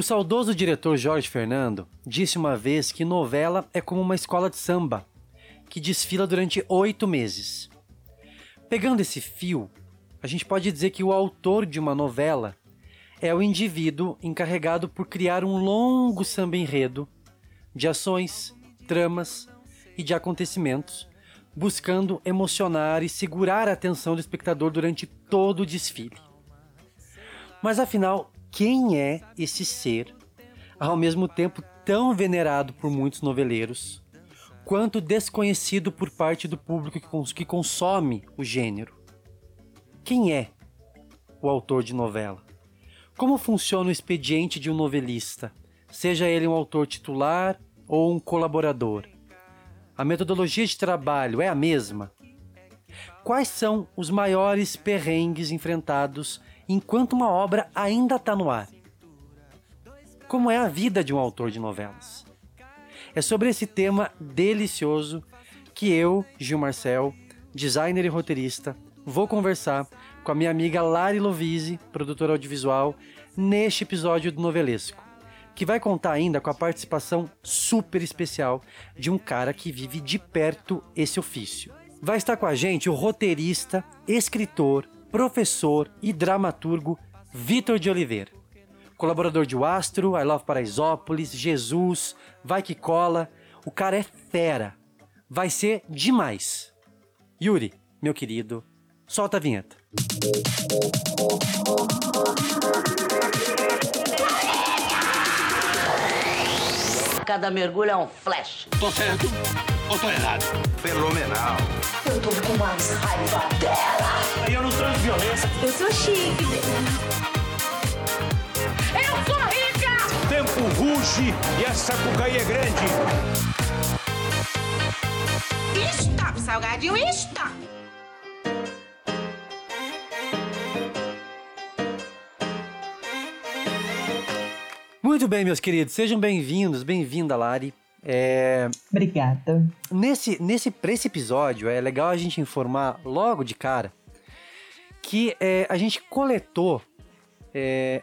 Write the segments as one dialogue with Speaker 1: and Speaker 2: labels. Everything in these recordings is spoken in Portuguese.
Speaker 1: O saudoso diretor Jorge Fernando disse uma vez que novela é como uma escola de samba, que desfila durante oito meses. Pegando esse fio, a gente pode dizer que o autor de uma novela é o indivíduo encarregado por criar um longo samba enredo de ações, tramas e de acontecimentos, buscando emocionar e segurar a atenção do espectador durante todo o desfile. Mas afinal, quem é esse ser, ao mesmo tempo tão venerado por muitos noveleiros, quanto desconhecido por parte do público que consome o gênero? Quem é o autor de novela? Como funciona o expediente de um novelista, seja ele um autor titular ou um colaborador? A metodologia de trabalho é a mesma? Quais são os maiores perrengues enfrentados enquanto uma obra ainda está no ar? Como é a vida de um autor de novelas? É sobre esse tema delicioso que eu, Gil Marcel, designer e roteirista, vou conversar com a minha amiga Lari Lovise, produtora audiovisual, neste episódio do Novelesco, que vai contar ainda com a participação super especial de um cara que vive de perto esse ofício. Vai estar com a gente o roteirista, escritor, professor e dramaturgo Vitor de Oliveira. Colaborador de O Astro, I Love Paraisópolis, Jesus, Vai Que Cola. O cara é fera. Vai ser demais. Yuri, meu querido, solta a vinheta.
Speaker 2: Cada mergulho é um flash.
Speaker 3: Tô certo ou tô errado?
Speaker 4: Fenomenal.
Speaker 5: Eu tô com mais raiva dela.
Speaker 3: Eu não transo violência.
Speaker 5: Eu sou chique.
Speaker 6: Eu sou rica!
Speaker 3: Tempo ruge e a sapucaí é grande.
Speaker 6: Stop, salgadinho, stop!
Speaker 1: Muito bem, meus queridos, sejam bem-vindos, bem-vinda, Lari. É...
Speaker 7: Obrigada.
Speaker 1: Nesse, nesse, pra esse episódio, é legal a gente informar logo de cara que é, a gente coletou é,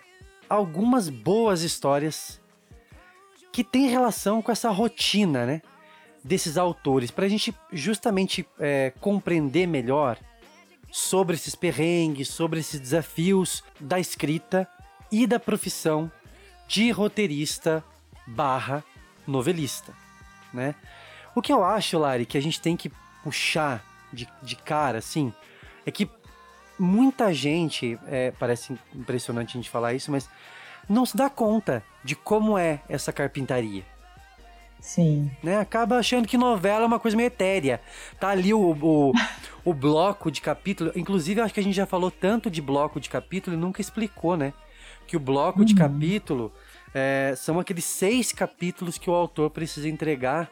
Speaker 1: algumas boas histórias que tem relação com essa rotina, né? Desses autores, para a gente justamente é, compreender melhor sobre esses perrengues, sobre esses desafios da escrita e da profissão de roteirista barra novelista, né? O que eu acho, Lari, que a gente tem que puxar de, de cara, assim, é que muita gente, é, parece impressionante a gente falar isso, mas não se dá conta de como é essa carpintaria.
Speaker 7: Sim.
Speaker 1: Né? Acaba achando que novela é uma coisa meio etérea. Tá ali o, o, o bloco de capítulo. Inclusive, acho que a gente já falou tanto de bloco de capítulo e nunca explicou, né? Que o bloco uhum. de capítulo é, são aqueles seis capítulos que o autor precisa entregar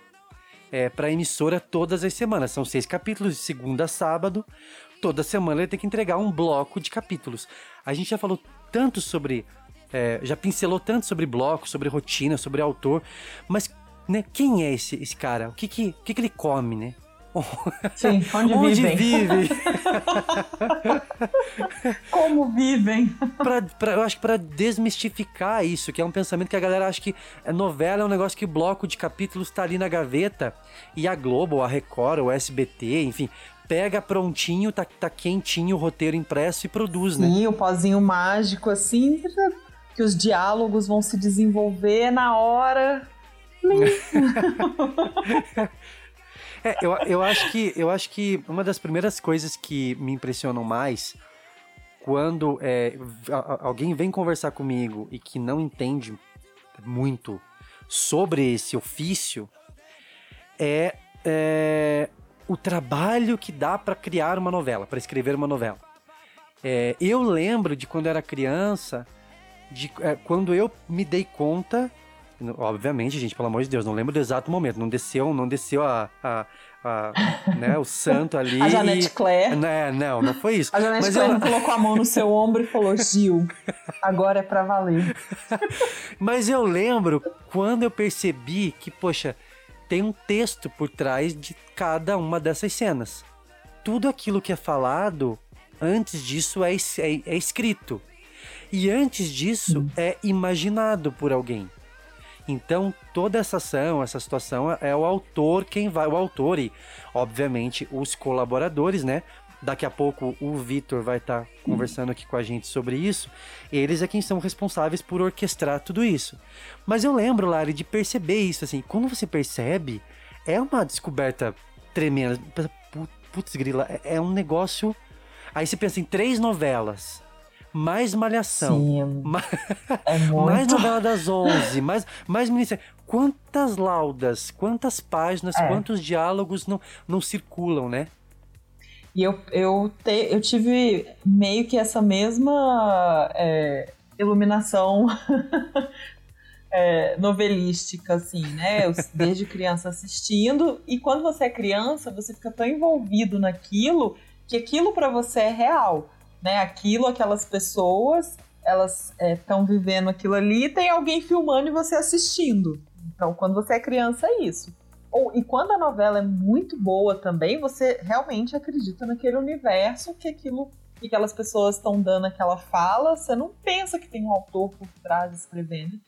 Speaker 1: é, para a emissora todas as semanas. São seis capítulos de segunda a sábado. Toda semana ele tem que entregar um bloco de capítulos. A gente já falou tanto sobre. É, já pincelou tanto sobre bloco, sobre rotina, sobre autor, mas né, quem é esse, esse cara? O que que, o que que ele come, né?
Speaker 7: Sim, onde,
Speaker 1: onde
Speaker 7: vivem?
Speaker 1: vivem?
Speaker 7: Como vivem?
Speaker 1: pra, pra, eu acho que para desmistificar isso, que é um pensamento que a galera acha que novela é um negócio que bloco de capítulos tá ali na gaveta e a Globo, a Record, o SBT, enfim, pega prontinho, tá, tá quentinho o roteiro impresso e produz, né?
Speaker 7: Sim, o pozinho mágico assim, que os diálogos vão se desenvolver na hora.
Speaker 1: É, eu, eu, acho que, eu acho que uma das primeiras coisas que me impressionam mais quando é, alguém vem conversar comigo e que não entende muito sobre esse ofício é, é o trabalho que dá para criar uma novela, para escrever uma novela. É, eu lembro de quando eu era criança, de é, quando eu me dei conta Obviamente, gente, pelo amor de Deus, não lembro do exato momento. Não desceu, não desceu a, a, a né, o santo ali.
Speaker 7: A Janete Claire.
Speaker 1: Né, não, não foi isso.
Speaker 7: A Janete
Speaker 1: Mas
Speaker 7: Claire
Speaker 1: eu...
Speaker 7: colocou a mão no seu ombro e falou: Gil, agora é pra valer.
Speaker 1: Mas eu lembro quando eu percebi que, poxa, tem um texto por trás de cada uma dessas cenas. Tudo aquilo que é falado antes disso é, é, é escrito. E antes disso, é imaginado por alguém. Então, toda essa ação, essa situação é o autor quem vai, o autor e, obviamente, os colaboradores, né? Daqui a pouco o Vitor vai estar conversando aqui com a gente sobre isso. Eles é quem são responsáveis por orquestrar tudo isso. Mas eu lembro, Lari, de perceber isso, assim, quando você percebe, é uma descoberta tremenda. Putz, grila, é- é um negócio. Aí você pensa em três novelas, mais malhação,
Speaker 7: Sim,
Speaker 1: ma-
Speaker 7: é
Speaker 1: mais novela das 11, mais, mais minissérie. Quantas laudas, quantas páginas,
Speaker 7: É.
Speaker 1: quantos diálogos não, não circulam, né?
Speaker 7: E eu, eu, te- eu tive meio que essa mesma é, iluminação é, novelística, assim, né? Eu, desde criança assistindo. E quando você é criança, você fica tão envolvido naquilo que aquilo pra você é real, né? Aquilo, aquelas pessoas, elas estão vivendo aquilo ali tem alguém filmando e você assistindo. Então, quando você é criança, é isso. Ou, e quando a novela é muito boa também, você realmente acredita naquele universo que aquilo que aquelas pessoas estão dando aquela fala, você não pensa que tem um autor por trás escrevendo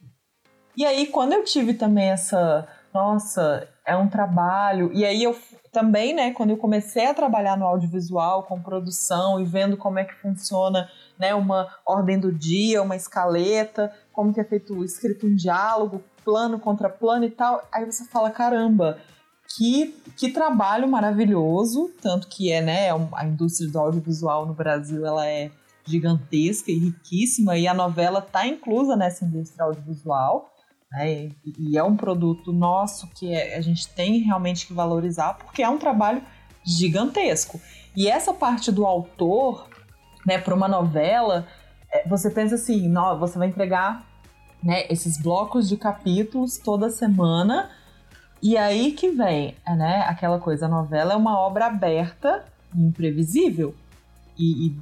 Speaker 7: e aí, quando eu tive também essa, nossa, é um trabalho, e aí eu também, né, quando eu comecei a trabalhar no audiovisual, com produção e vendo como é que funciona, né, uma ordem do dia, uma escaleta, como que é feito, escrito um diálogo, plano contra plano e tal, aí você fala, caramba, que, que trabalho maravilhoso, tanto que é, né, a indústria do audiovisual no Brasil, ela é gigantesca e riquíssima, e a novela está inclusa nessa indústria audiovisual, né, e, e é um produto nosso que é- a gente tem realmente que valorizar, porque é um trabalho gigantesco. E essa parte do autor, né, para uma novela, é, você pensa assim, não, você vai entregar né, esses blocos de capítulos toda semana, e aí que vem, né, aquela coisa, a novela é uma obra aberta e imprevisível. E, e,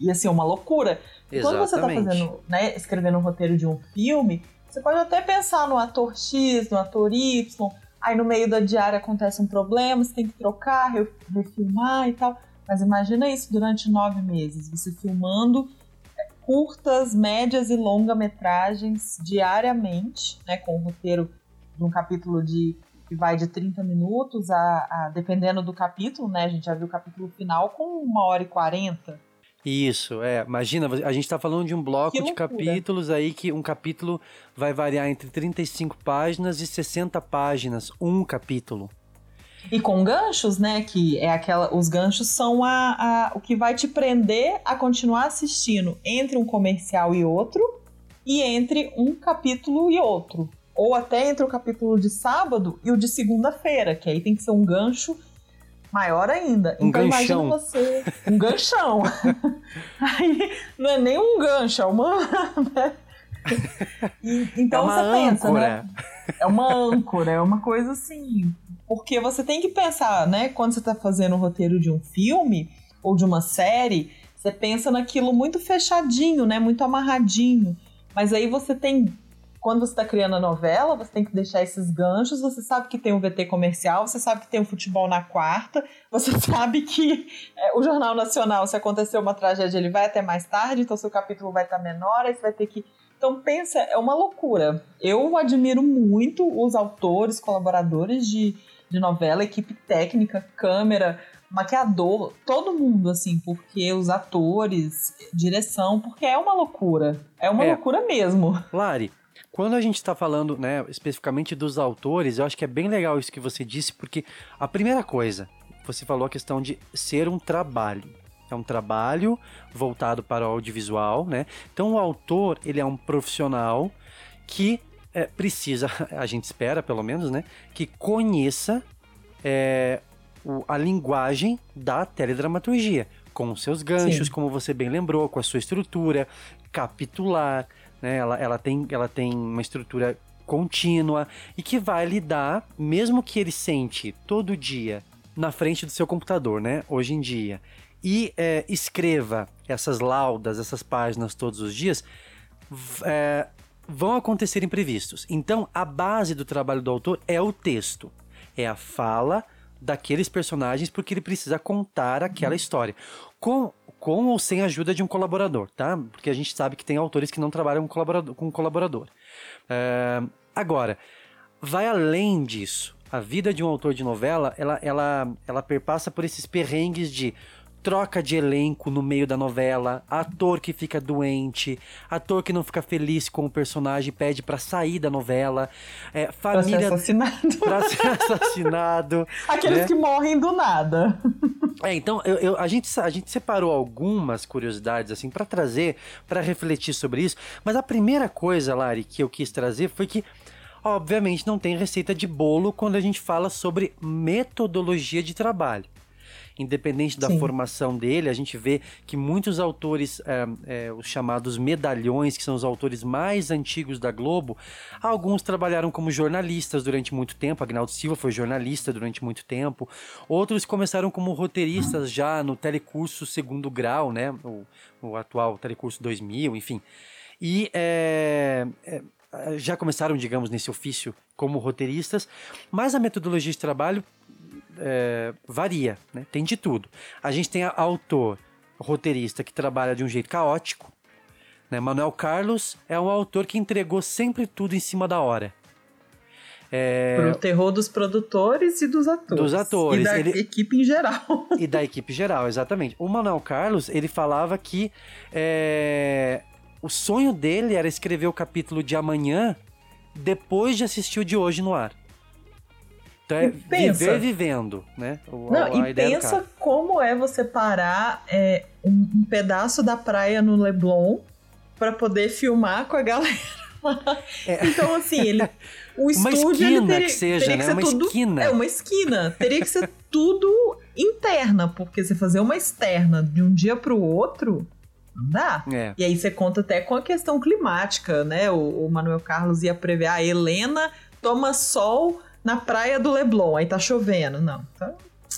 Speaker 7: e, assim, uma loucura. Quando você está
Speaker 1: Exatamente.
Speaker 7: fazendo, né, escrevendo um roteiro de um filme, você pode até pensar no ator X, no ator Y, aí no meio da diária acontece um problema, você tem que trocar, re- refilmar e tal. Mas imagina isso durante nove meses, você filmando é, curtas, médias e longa-metragens diariamente, né, com o roteiro de um capítulo de que vai de 30 minutos a, a- dependendo do capítulo, né? A gente já viu o capítulo final com uma hora e 40.
Speaker 1: Isso, é. Imagina, a gente tá falando de um bloco de capítulos aí que um capítulo vai variar entre 35 páginas e 60 páginas, um capítulo.
Speaker 7: E com ganchos, né? Que é aquela. Os ganchos são a, a- o que vai te prender a continuar assistindo entre um comercial e outro, e entre um capítulo e outro. Ou até entre o capítulo de sábado e o de segunda-feira, que aí tem que ser um gancho maior ainda.
Speaker 1: Um
Speaker 7: então
Speaker 1: ganchão.
Speaker 7: imagina você. Um ganchão. aí não é nem um gancho, é uma. né? E- então
Speaker 1: é uma
Speaker 7: você pensa, né?
Speaker 1: âncora.
Speaker 7: É uma âncora, é uma coisa assim. Porque você tem que pensar, né? Quando você tá fazendo o roteiro de um filme ou de uma série, você pensa naquilo muito fechadinho, né? Muito amarradinho. Mas aí você tem. Quando você está criando a novela, você tem que deixar esses ganchos. Você sabe que tem o VT comercial, você sabe que tem o futebol na quarta, você sabe que é, o Jornal Nacional, se acontecer uma tragédia, ele vai até mais tarde, então seu capítulo vai estar menor, aí você vai ter que então pensa, é uma loucura. Eu admiro muito os autores, colaboradores de, de novela, equipe técnica, câmera, maquiador, todo mundo, assim, porque os atores, direção, porque é uma loucura. É uma
Speaker 1: É.
Speaker 7: loucura mesmo.
Speaker 1: Lari, quando a gente está falando, né, especificamente dos autores, eu acho que é bem legal isso que você disse, porque a primeira coisa, você falou a questão de ser um trabalho. É um trabalho voltado para o audiovisual, né? Então o autor, ele é um profissional que é, precisa, a gente espera pelo menos, né? Que conheça é, o- a linguagem da teledramaturgia, com os seus ganchos,
Speaker 7: Sim.
Speaker 1: como você bem lembrou, com a sua estrutura, capitular, né? Ela, ela, tem, ela tem uma estrutura contínua e que vai lidar, mesmo que ele sente todo dia na frente do seu computador, né? Hoje em dia. E é, escreva essas laudas, essas páginas todos os dias, é, vão acontecer imprevistos. Então, a base do trabalho do autor é o texto, é a fala daqueles personagens, porque ele precisa contar aquela história. Com, com ou sem a ajuda de um colaborador, tá? Porque a gente sabe que tem autores que não trabalham com colaborador. Com colaborador. É, agora, vai além disso. A vida de um autor de novela, ela, ela, ela perpassa por esses perrengues de troca de elenco no meio da novela, ator que fica doente, ator que não fica feliz com o personagem pede para sair da novela, é, família
Speaker 7: Pra ser assassinado.
Speaker 1: pra ser assassinado.
Speaker 7: Aqueles
Speaker 1: né?
Speaker 7: que morrem do nada.
Speaker 1: É, então eu, eu- a, gente, a gente separou algumas curiosidades assim para trazer, para refletir sobre isso. Mas a primeira coisa, Lari, que eu quis trazer foi que, obviamente, não tem receita de bolo quando a gente fala sobre metodologia de trabalho. Independente da
Speaker 7: Sim.
Speaker 1: formação dele, a gente vê que muitos autores, é, é, os chamados medalhões, que são os autores mais antigos da Globo, alguns trabalharam como jornalistas durante muito tempo. Agnaldo Silva foi jornalista durante muito tempo. Outros começaram como roteiristas já no telecurso segundo grau, né? O, o atual telecurso 2000, enfim. E é, é, já começaram, digamos, nesse ofício como roteiristas, mas a metodologia de trabalho é, varia, né? tem de tudo. A gente tem autor, roteirista que trabalha de um jeito caótico. Né? Manuel Carlos é um autor que entregou sempre tudo em cima da hora. É,
Speaker 7: Pro terror dos produtores e dos atores.
Speaker 1: Dos atores,
Speaker 7: E da
Speaker 1: ele-
Speaker 7: equipe em geral.
Speaker 1: e da equipe geral, exatamente. O Manuel Carlos, ele falava que é, o sonho dele era escrever o capítulo de amanhã depois de assistir o de hoje no ar. Então é
Speaker 7: E pensa.
Speaker 1: viver vivendo, né? O-
Speaker 7: Não,
Speaker 1: a
Speaker 7: e pensa como é você parar é, um, um pedaço da praia no Leblon pra poder filmar com a galera. lá. Então, assim, ele. O
Speaker 1: Uma
Speaker 7: estúdio ele
Speaker 1: esquina
Speaker 7: teria,
Speaker 1: que seja,
Speaker 7: teria
Speaker 1: né?
Speaker 7: ser
Speaker 1: Uma
Speaker 7: tudo.
Speaker 1: esquina.
Speaker 7: É, uma esquina. Teria que ser tudo interna, porque você fazer uma externa de um dia pro outro, não dá.
Speaker 1: É.
Speaker 7: E aí você conta até com a questão climática, né? O, o Manuel Carlos ia prever, a Helena toma sol na praia do Leblon, aí tá chovendo. Não, tá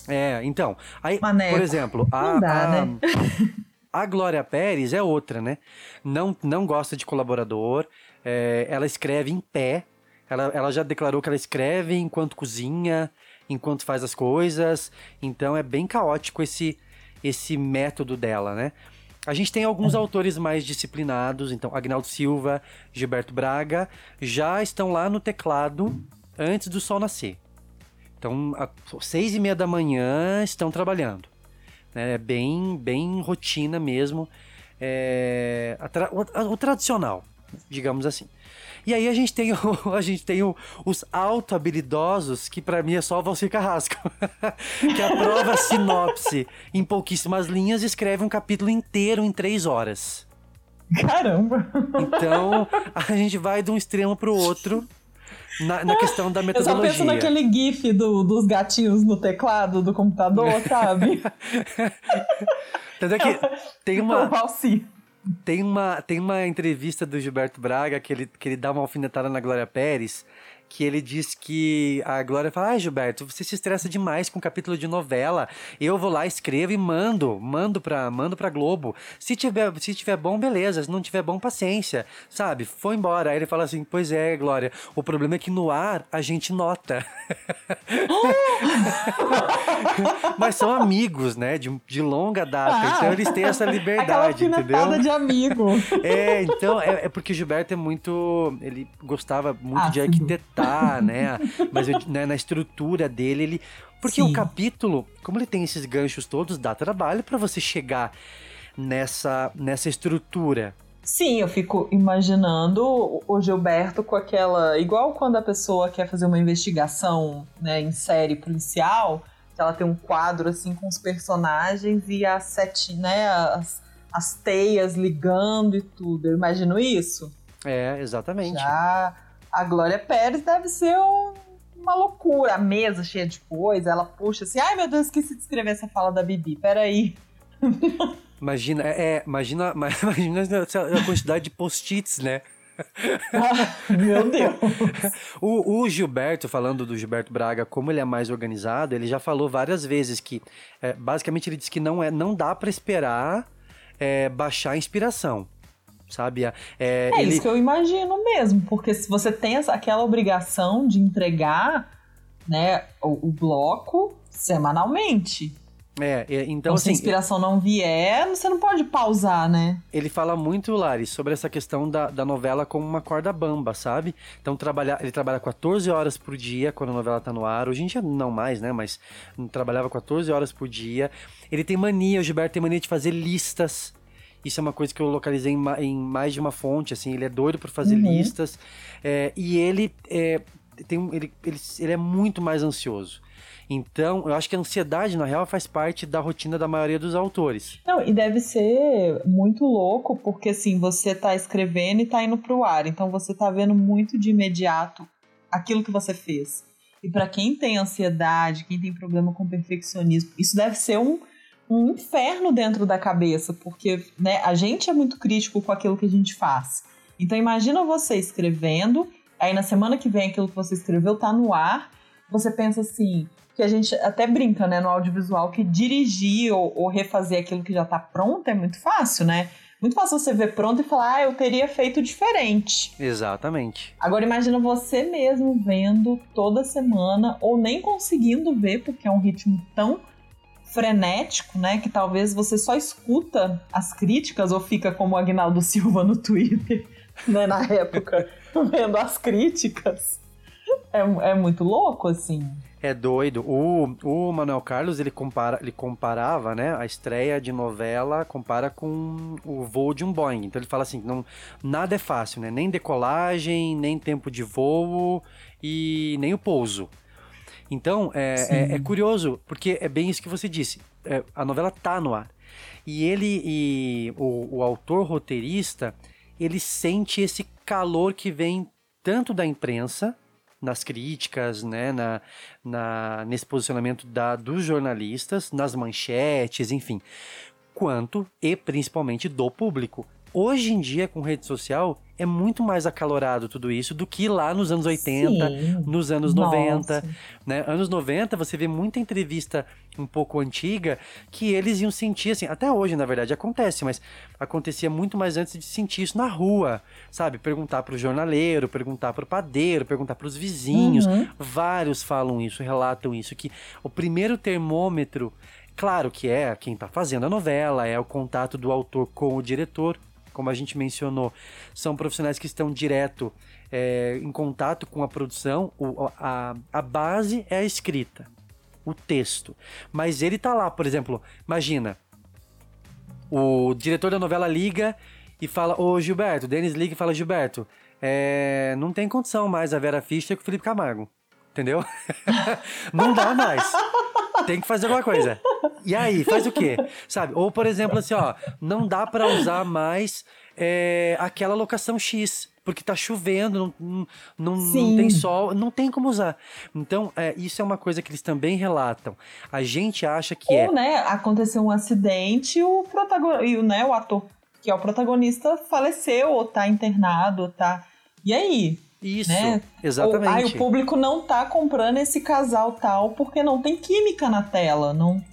Speaker 1: É, então. Aí,
Speaker 7: Maneco.
Speaker 1: por exemplo, a,
Speaker 7: dá,
Speaker 1: a,
Speaker 7: né?
Speaker 1: a Glória Pérez é outra, né? Não, não gosta de colaborador, é, ela escreve em pé. Ela, ela já declarou que ela escreve enquanto cozinha, enquanto faz as coisas. Então é bem caótico esse, esse método dela, né? A gente tem alguns autores mais disciplinados, então Agnaldo Silva, Gilberto Braga, já estão lá no teclado antes do sol nascer. Então, às seis e meia da manhã estão trabalhando. É bem, bem rotina mesmo. É, tra- o, o tradicional, digamos assim. E aí a gente tem, o- a gente tem o- os auto-habilidosos, que pra mim é só o Valcir Carrasco. que aprova a sinopse em pouquíssimas linhas e escreve um capítulo inteiro em três horas.
Speaker 7: Caramba!
Speaker 1: Então, a gente vai de um extremo pro outro na, na questão da
Speaker 7: Eu só
Speaker 1: metodologia.
Speaker 7: penso naquele gif do- dos gatinhos no teclado do computador, sabe?
Speaker 1: Tanto é que tem
Speaker 7: O
Speaker 1: uma, tem uma, tem uma entrevista do Gilberto Braga que ele, que ele dá uma alfinetada na Glória Pérez, que ele diz que a Glória fala: Ai, Gilberto, você se estressa demais com capítulo de novela. Eu vou lá, escrevo e mando, mando pra, mando pra Globo. Se tiver, se tiver bom, beleza. Se não tiver bom, paciência. Sabe? Foi embora. Aí ele fala assim: Pois é, Glória, o problema é que no ar a gente nota. Mas são amigos, né? De, de longa data.
Speaker 7: Ah,
Speaker 1: então eles têm essa liberdade, entendeu?
Speaker 7: de amigo.
Speaker 1: É, então, é, é porque o Gilberto é muito. Ele gostava muito de
Speaker 7: Ácido.
Speaker 1: Arquitetar, né? Mas eu- né, na estrutura dele, ele. Porque
Speaker 7: Sim.
Speaker 1: o capítulo, como ele tem esses ganchos todos, dá trabalho pra você chegar nessa, nessa estrutura.
Speaker 7: Sim, eu fico imaginando o- o Gilberto com aquela. Igual quando a pessoa quer fazer uma investigação né, em série policial, que ela tem um quadro assim com os personagens e as sete, né, as, as teias ligando e tudo. Eu imagino isso.
Speaker 1: É, exatamente.
Speaker 7: Já a Glória Pérez deve ser um- uma loucura. A mesa cheia de coisa, ela puxa assim, ai meu Deus, esqueci de escrever essa fala da Bibi, peraí.
Speaker 1: Imagina, é, imagina, imagina a quantidade de post-its, né?
Speaker 7: meu Deus.
Speaker 1: O, o Gilberto, falando do Gilberto Braga, como ele é mais organizado, ele já falou várias vezes que, é, basicamente, ele disse que não, é, não dá pra esperar é, baixar a inspiração, sabe? É,
Speaker 7: É
Speaker 1: ele,
Speaker 7: isso que eu imagino mesmo, porque se você tem aquela obrigação de entregar né, o, o bloco semanalmente.
Speaker 1: É, é, então
Speaker 7: Então, se a
Speaker 1: assim,
Speaker 7: inspiração não vier, você não pode pausar, né?
Speaker 1: ele fala muito, Lari, sobre essa questão da, da novela como uma corda bamba, sabe? Então trabalha, ele trabalha 14 horas por dia quando a novela tá no ar. Hoje em dia não mais, né? Mas trabalhava 14 horas por dia. Ele tem mania, o Gilberto tem mania de fazer listas. Isso é uma coisa que eu localizei em, ma- em mais de uma fonte, assim. Ele é doido por fazer
Speaker 7: Uhum.
Speaker 1: listas. É, e ele é, tem, ele, ele, ele é muito mais ansioso. Então, eu acho que a ansiedade, na real, faz parte da rotina da maioria dos autores.
Speaker 7: Não, e deve ser muito louco, porque assim, você tá escrevendo e tá indo pro ar. Então você tá vendo muito de imediato aquilo que você fez. E pra quem tem ansiedade, quem tem problema com perfeccionismo, isso deve ser um, um inferno dentro da cabeça, porque né, a gente é muito crítico com aquilo que a gente faz. Então imagina você escrevendo, aí na semana que vem aquilo que você escreveu tá no ar, você pensa assim, que a gente até brinca, né, no audiovisual, que dirigir ou, ou refazer aquilo que já tá pronto é muito fácil, né? Muito fácil você ver pronto e falar, ah, eu teria feito diferente.
Speaker 1: Exatamente.
Speaker 7: Agora imagina você mesmo vendo toda semana, ou nem conseguindo ver, porque é um ritmo tão frenético, né? Que talvez você só escuta as críticas ou fica como o Agnaldo Silva no Twitter, né? Na época, vendo as críticas. É, é muito louco, assim.
Speaker 1: É doido. O, o Manuel Carlos, ele, compara, ele comparava, né, a estreia de novela, compara com o voo de um Boeing. Então ele fala assim, não, nada é fácil, né? Nem decolagem, nem tempo de voo e nem o pouso. Então, é, é, é curioso, porque é bem isso que você disse. É, a novela tá no ar. E ele, e o, o autor roteirista, ele sente esse calor que vem tanto da imprensa, nas críticas, né, na, na, nesse posicionamento da, dos jornalistas, nas manchetes, enfim, quanto e principalmente do público. Hoje em dia, com rede social, é muito mais acalorado tudo isso do que lá nos anos 80,
Speaker 7: Sim.
Speaker 1: nos anos
Speaker 7: Nossa.
Speaker 1: 90. Né? Anos 90, você vê muita entrevista um pouco antiga que eles iam sentir, assim, até hoje, na verdade, acontece, mas acontecia muito mais antes de sentir isso na rua, sabe? Perguntar pro jornaleiro, perguntar pro padeiro, perguntar pros vizinhos.
Speaker 7: Uhum.
Speaker 1: Vários falam isso, relatam isso, que o primeiro termômetro, claro que é quem tá fazendo a novela, é o contato do autor com o diretor, como a gente mencionou, são profissionais que estão direto é, em contato com a produção, o- a, a base é a escrita, o texto. Mas ele tá lá, por exemplo, imagina, o diretor da novela liga e fala, ô Gilberto, Denis liga e fala, Gilberto, é, não tem condição mais a Vera Fischer com o Felipe Camargo, entendeu? não dá mais. Tem que fazer alguma coisa. E aí, faz o quê? Sabe? Ou, por exemplo, assim, ó, não dá pra usar mais é, aquela locação X. Porque tá chovendo, não, não, não, tem sol, não tem como usar. Então, é, isso é uma coisa que eles também relatam. A gente acha que é.
Speaker 7: Ou, né, aconteceu um acidente e o protagonista, e o, né, o ator que é o protagonista faleceu, ou tá internado, ou tá. E aí?
Speaker 1: Isso,
Speaker 7: né?
Speaker 1: exatamente.
Speaker 7: Ou, ai, o público não tá comprando esse casal tal porque não tem química na tela. Não,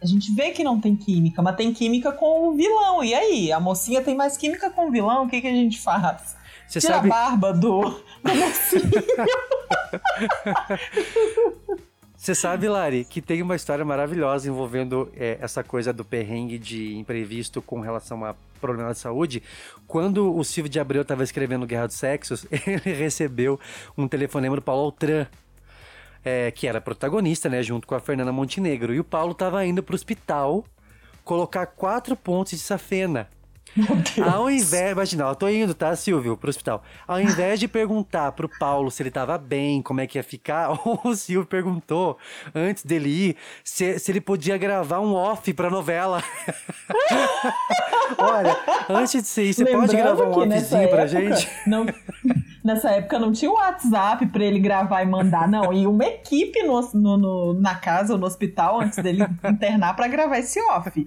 Speaker 7: a gente vê que não tem química, mas tem química com o vilão. E aí? A mocinha tem mais química com o vilão? O que, que a gente faz?
Speaker 1: Você
Speaker 7: Tira
Speaker 1: sabe,
Speaker 7: a barba do, do mocinho.
Speaker 1: Você sabe, Lari, que tem uma história maravilhosa envolvendo é, essa coisa do perrengue de imprevisto com relação a problema de saúde. Quando o Silvio de Abreu estava escrevendo Guerra dos Sexos, ele recebeu um telefonema do Paulo Altran, é, que era protagonista, né, junto com a Fernanda Montenegro. E o Paulo estava indo para o hospital colocar quatro pontos de safena. Ao invés, imagina, eu tô indo, tá, Silvio, pro hospital. Ao invés de perguntar pro Paulo se ele tava bem, como é que ia ficar, o Silvio perguntou, antes dele ir, se, se ele podia gravar um off pra novela. Olha, antes de ser isso, você pode gravar um offzinho pra
Speaker 7: época
Speaker 1: gente?
Speaker 7: Não, nessa época não tinha o WhatsApp pra ele gravar e mandar, não. E uma equipe no, no- no- na casa ou no hospital antes dele internar pra gravar esse off.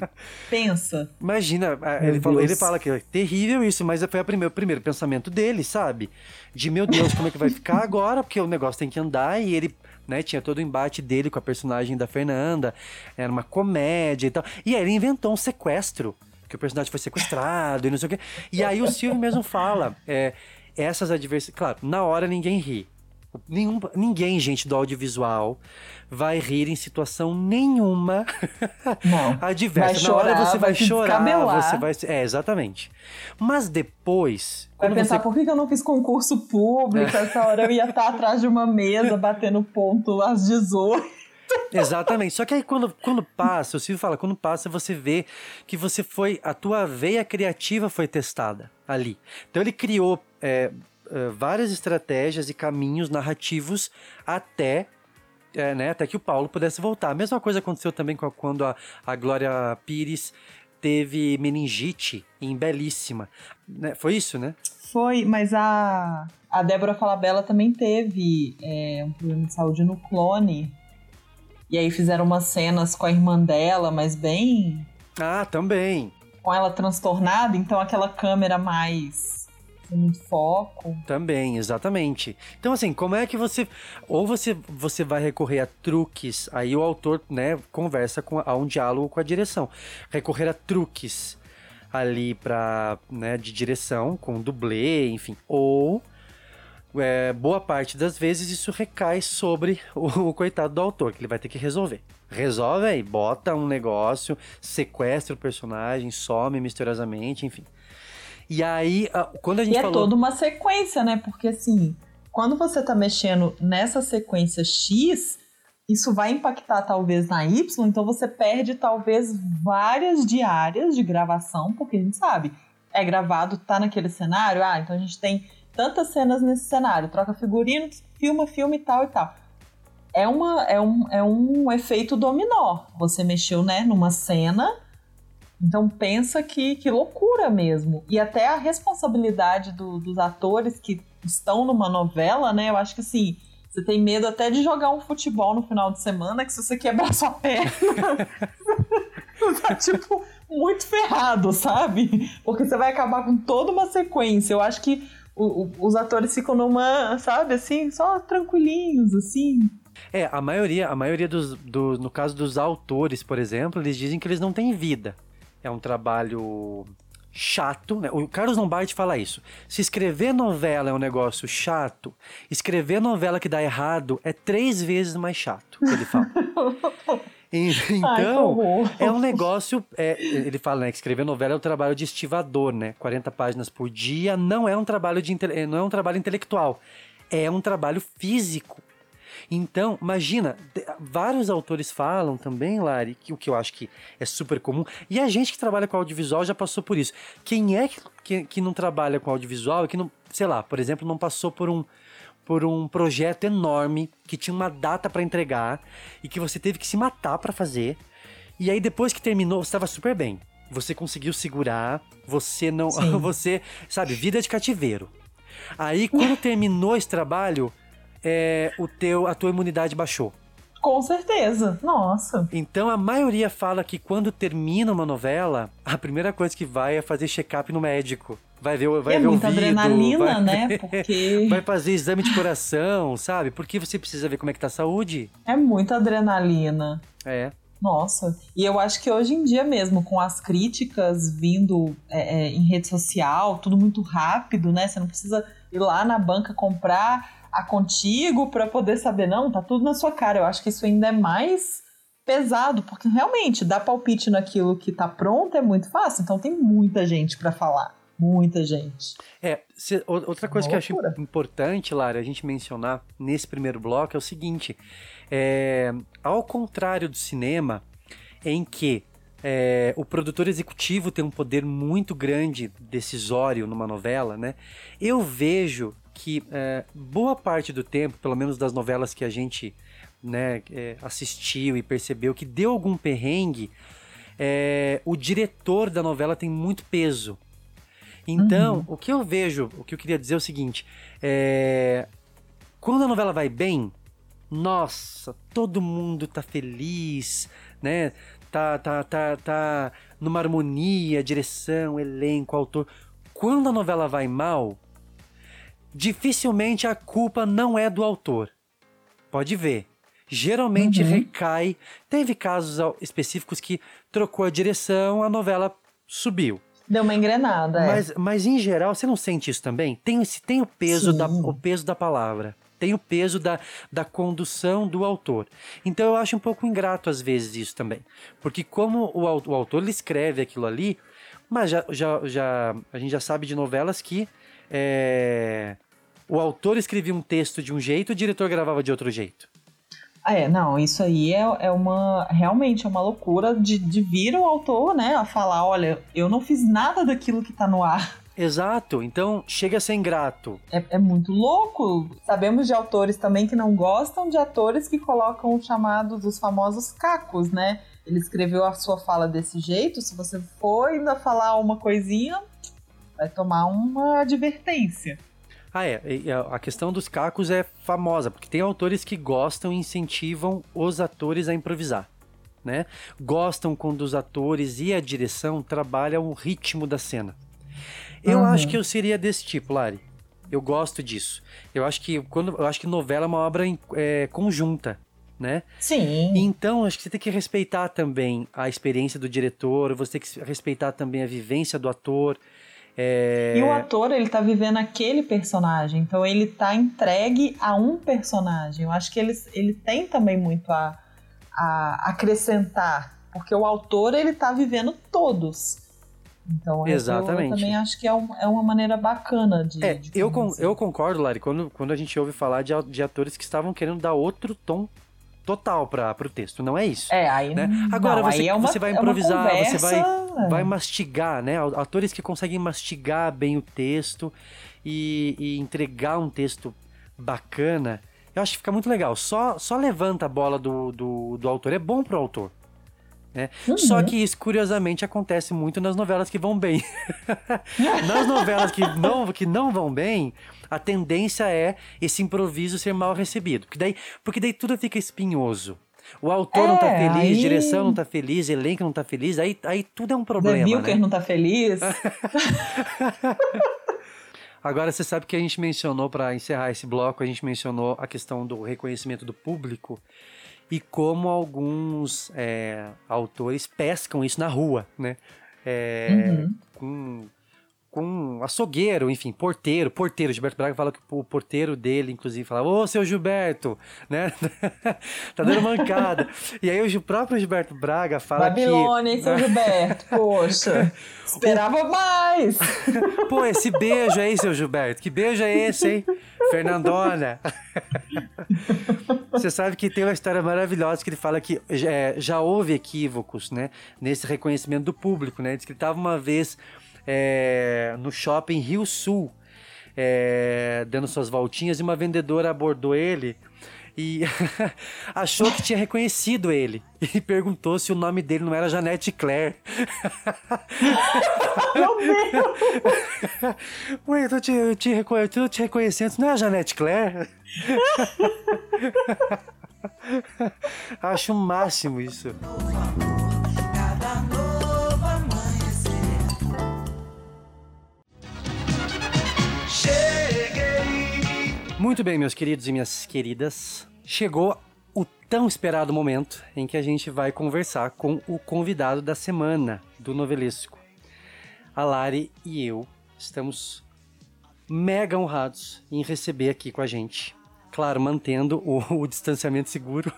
Speaker 7: Pensa.
Speaker 1: Imagina, a-
Speaker 7: Meu
Speaker 1: ele, falou, ele fala que é terrível isso, mas foi o primeiro, primeiro pensamento dele, sabe? De meu Deus, como é que vai ficar agora? Porque o negócio tem que andar e ele. Né, tinha todo o embate dele com a personagem da Fernanda, era uma comédia e tal. E aí ele inventou um sequestro, que o personagem foi sequestrado e não sei o quê. E aí o Silvio mesmo fala, é, essas adversidades. Claro, na hora ninguém ri. Nenhum, ninguém, gente, do audiovisual vai rir em situação nenhuma
Speaker 7: Não.
Speaker 1: adversa.
Speaker 7: Vai
Speaker 1: Na hora
Speaker 7: chorar,
Speaker 1: você vai,
Speaker 7: vai
Speaker 1: chorar, você vai. É, exatamente. Mas depois.
Speaker 7: Vai pensar,
Speaker 1: você
Speaker 7: por que que eu não fiz concurso público? Essa hora eu ia estar atrás de uma mesa batendo ponto às 18.
Speaker 1: Exatamente. Só que aí quando, quando passa, o Silvio fala, quando passa, você vê que você foi. A tua veia criativa foi testada ali. Então ele criou é, é, várias estratégias e caminhos narrativos até. é, né, até que o Paulo pudesse voltar. A mesma coisa aconteceu também com a- quando a, a Glória Pires teve meningite em Belíssima. Né, Foi isso, né?
Speaker 7: Foi, mas a, a Débora Falabella também teve é, um problema de saúde no clone. E aí fizeram umas cenas com a irmã dela, mas bem
Speaker 1: Ah, também.
Speaker 7: com ela transtornada, então aquela câmera mais sem muito foco.
Speaker 1: Também, exatamente. Então, assim, como é que você. Ou você, você vai recorrer a truques, aí o autor, né, conversa com a um diálogo com a direção. Recorrer a truques ali pra, né, de direção, com dublê, enfim. Ou. é, boa parte das vezes isso recai sobre o, o coitado do autor, que ele vai ter que resolver. Resolve aí, bota um negócio, sequestra o personagem, some misteriosamente, enfim. E aí, quando a gente
Speaker 7: E é
Speaker 1: falou.
Speaker 7: toda uma sequência, né? Porque assim, quando você tá mexendo nessa sequência X, isso vai impactar talvez na Y, então você perde talvez várias diárias de gravação, porque a gente sabe, é gravado, tá naquele cenário, ah, então a gente tem tantas cenas nesse cenário, troca figurino, filma, filme e tal e tal. É, uma, é, um, é um efeito dominó. Você mexeu, né, numa cena, então pensa que, que loucura mesmo. E até a responsabilidade do- dos atores que estão numa novela, né? Eu acho que assim, você tem medo até de jogar um futebol no final de semana, que se você quebrar sua perna, você tá tipo muito ferrado, sabe? Porque você vai acabar com toda uma sequência. Eu acho que o- o- os atores ficam numa, sabe, assim, só tranquilinhos, assim.
Speaker 1: É, a maioria, a maioria dos, do, no caso dos autores, por exemplo, eles dizem que eles não têm vida. É um trabalho chato, né? O Carlos Lombardi fala isso. Se escrever novela é um negócio chato, escrever novela que dá errado é três vezes mais chato, ele fala.
Speaker 7: Ai,
Speaker 1: Então,
Speaker 7: horror.
Speaker 1: é um negócio. é, ele fala né, que escrever novela é um trabalho de estivador, né? 40 páginas por dia não é um trabalho de não é um trabalho intelectual, é um trabalho físico. Então, imagina, vários autores falam também, Lari, que o que eu acho que é super comum, e a gente que trabalha com audiovisual já passou por isso. Quem é que, que, que não trabalha com audiovisual que não, sei lá, por exemplo, não passou por um por um projeto enorme que tinha uma data pra entregar e que você teve que se matar pra fazer. E aí depois que terminou, você estava super bem. Você conseguiu segurar, você não,
Speaker 7: Sim.
Speaker 1: você, sabe, vida de cativeiro. Aí quando terminou esse trabalho, é, o teu, a tua imunidade baixou.
Speaker 7: Com certeza. Nossa.
Speaker 1: Então a maioria fala que quando termina uma novela, a primeira coisa que vai é fazer check-up no médico. Vai ver, vai
Speaker 7: é
Speaker 1: ver
Speaker 7: muita
Speaker 1: ouvido,
Speaker 7: adrenalina,
Speaker 1: vai,
Speaker 7: né? Porque
Speaker 1: vai fazer exame de coração, sabe? Porque você precisa ver como é que tá a saúde.
Speaker 7: é muita adrenalina.
Speaker 1: É.
Speaker 7: Nossa, e eu acho que hoje em dia mesmo, com as críticas vindo é, é, em rede social, tudo muito rápido, né? Você não precisa ir lá na banca comprar a contigo para poder saber, não, tá tudo na sua cara. Eu acho que isso ainda é mais pesado, porque realmente dar palpite naquilo que tá pronto é muito fácil, então tem muita gente para falar. Muita gente.
Speaker 1: É, se- outra coisa
Speaker 7: Uma
Speaker 1: que eu acho
Speaker 7: loucura.
Speaker 1: importante, Lara, a gente mencionar nesse primeiro bloco é o seguinte: é, ao contrário do cinema, em que é, o produtor executivo tem um poder muito grande decisório numa novela, né? Eu vejo que é, boa parte do tempo, pelo menos das novelas que a gente né, é, assistiu e percebeu que deu algum perrengue, é, o diretor da novela tem muito peso. Então, o que eu vejo, o que eu queria dizer é o seguinte: é, quando a novela vai bem, nossa, todo mundo tá feliz, né? Tá, tá, tá, tá numa harmonia, direção, elenco, autor. Quando a novela vai mal, dificilmente a culpa não é do autor. Pode ver. Geralmente
Speaker 7: Uhum.
Speaker 1: recai. Teve casos específicos que trocou a direção, a novela subiu.
Speaker 7: Deu uma engrenada, é.
Speaker 1: Mas, mas em geral, você não sente isso também? Tem, tem o, peso
Speaker 7: Sim.
Speaker 1: da, o peso da palavra. tem o peso da, da condução do autor. Então eu acho um pouco ingrato às vezes isso também. Porque como o, o autor ele escreve aquilo ali, mas já, já, já, a gente já sabe de novelas que é, o autor escrevia um texto de um jeito, o diretor gravava de outro jeito.
Speaker 7: Ah, É, não, isso aí é, é uma. Realmente é uma loucura de, de vir o autor, né, a falar: olha, eu não fiz nada daquilo que tá no ar.
Speaker 1: Exato, então chega a ser ingrato.
Speaker 7: É, é muito louco. Sabemos de autores também que não gostam de atores que colocam os chamados, os famosos cacos, né? Ele escreveu a sua fala desse jeito, se você for ainda falar uma coisinha, vai tomar uma advertência.
Speaker 1: Ah, é. a- questão dos cacos é famosa, porque tem autores que gostam e incentivam os atores a improvisar. Né? Gostam quando os atores e a direção trabalham o ritmo da cena. Eu
Speaker 7: Uhum.
Speaker 1: acho que eu seria desse tipo, Lari. Eu gosto disso. Eu acho que quando eu acho que novela é uma obra é, conjunta, né?
Speaker 7: Sim.
Speaker 1: Então, acho que você tem que respeitar também a experiência do diretor, você tem que respeitar também a vivência do ator. É,
Speaker 7: E o ator, ele tá vivendo aquele personagem, então ele tá entregue a um personagem. Eu acho que ele, ele tem também muito a, a acrescentar, porque o autor, ele tá vivendo todos. Então, eu-
Speaker 1: Exatamente.
Speaker 7: eu também acho que é, um- é uma maneira bacana de.
Speaker 1: É,
Speaker 7: de
Speaker 1: eu, con- eu concordo, Lari, quando, quando a gente ouve falar de, de atores que estavam querendo dar outro tom total para o texto. Não é isso.
Speaker 7: É, aí.
Speaker 1: né? Agora
Speaker 7: não,
Speaker 1: você,
Speaker 7: aí é uma-
Speaker 1: você vai
Speaker 7: é
Speaker 1: improvisar, você vai,
Speaker 7: conversa,
Speaker 1: vai
Speaker 7: é.
Speaker 1: mastigar, né? Atores que conseguem mastigar bem o texto e, e entregar um texto bacana. Eu acho que fica muito legal. Só, só levanta a bola do, do, do autor. É bom pro autor. Né?
Speaker 7: Uhum.
Speaker 1: Só que isso, curiosamente, acontece muito nas novelas que vão bem. nas novelas que não, que não vão bem, a tendência é esse improviso ser mal recebido. Porque daí, porque daí tudo fica espinhoso. O autor não tá
Speaker 7: É,
Speaker 1: feliz,
Speaker 7: aí-
Speaker 1: direção não tá feliz, elenco não tá feliz, aí, aí tudo é um problema.
Speaker 7: Vilker
Speaker 1: né?
Speaker 7: não tá feliz.
Speaker 1: Agora você sabe que a gente mencionou, para encerrar esse bloco, a gente mencionou a questão do reconhecimento do público e como alguns é, autores pescam isso na rua, né? É,
Speaker 7: Uhum.
Speaker 1: Com, com açougueiro, enfim, porteiro, porteiro. Gilberto Braga fala que o porteiro dele, inclusive, fala, ô, seu Gilberto, né? tá dando mancada. e aí o próprio Gilberto Braga fala
Speaker 7: Babilônia, hein, seu Gilberto? Poxa, esperava mais.
Speaker 1: que... Pô, esse beijo aí, seu Gilberto, que beijo é esse, hein? Fernandona. Você sabe que tem uma história maravilhosa que ele fala que é, já houve equívocos, né? Nesse reconhecimento do público, né? Diz que ele estava uma vez é, no shopping Rio Sul, é, dando suas voltinhas, e uma vendedora abordou ele e achou que tinha reconhecido ele. E perguntou se o nome dele não era Janete Claire.
Speaker 7: Meu Deus.
Speaker 1: Ué, eu tô te, eu te, eu tô te reconhecendo, não é a Janete Claire? Acho o máximo isso. Muito bem, meus queridos e minhas queridas. Chegou o tão esperado momento em que a gente vai conversar com o convidado da semana do Novelesco. A Lari e eu estamos mega honrados em receber aqui com a gente. Claro, mantendo o, o distanciamento seguro.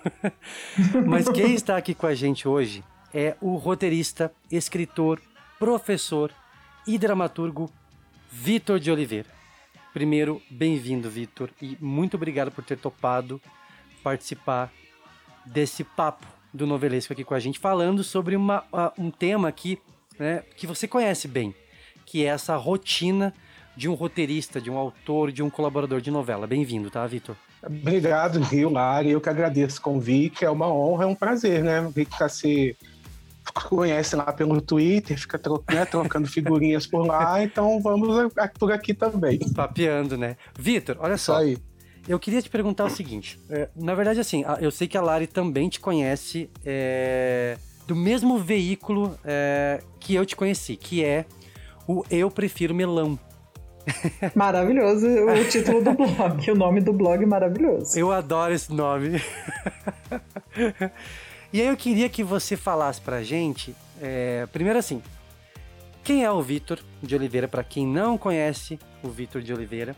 Speaker 1: Mas quem está aqui com a gente hoje é o roteirista, escritor, professor e dramaturgo Vitor de Oliveira. Primeiro, bem-vindo, Vitor, e muito obrigado por ter topado participar desse papo do novelesco aqui com a gente, falando sobre uma, um tema né, que você conhece bem, que é essa rotina de um roteirista, de um autor, de um colaborador de novela. Bem-vindo, tá, Vitor?
Speaker 4: Obrigado, Rio Lari. Eu que agradeço o convite. É uma honra, é um prazer, né? Ver que você conhece lá pelo Twitter, fica tro- né, trocando figurinhas por lá. Então vamos por aqui também.
Speaker 1: Papeando, né? Vitor, olha só.
Speaker 4: aí.
Speaker 1: Eu queria te perguntar o seguinte. é, na verdade, assim, eu sei que a Lari também te conhece é, do mesmo veículo é, que eu te conheci, que é o Eu Prefiro Melão.
Speaker 7: Maravilhoso o título do blog, o nome do blog maravilhoso.
Speaker 1: Eu adoro esse nome. e aí eu queria que você falasse pra gente, é, primeiro assim, quem é o Vitor de Oliveira, pra quem não conhece o Vitor de Oliveira,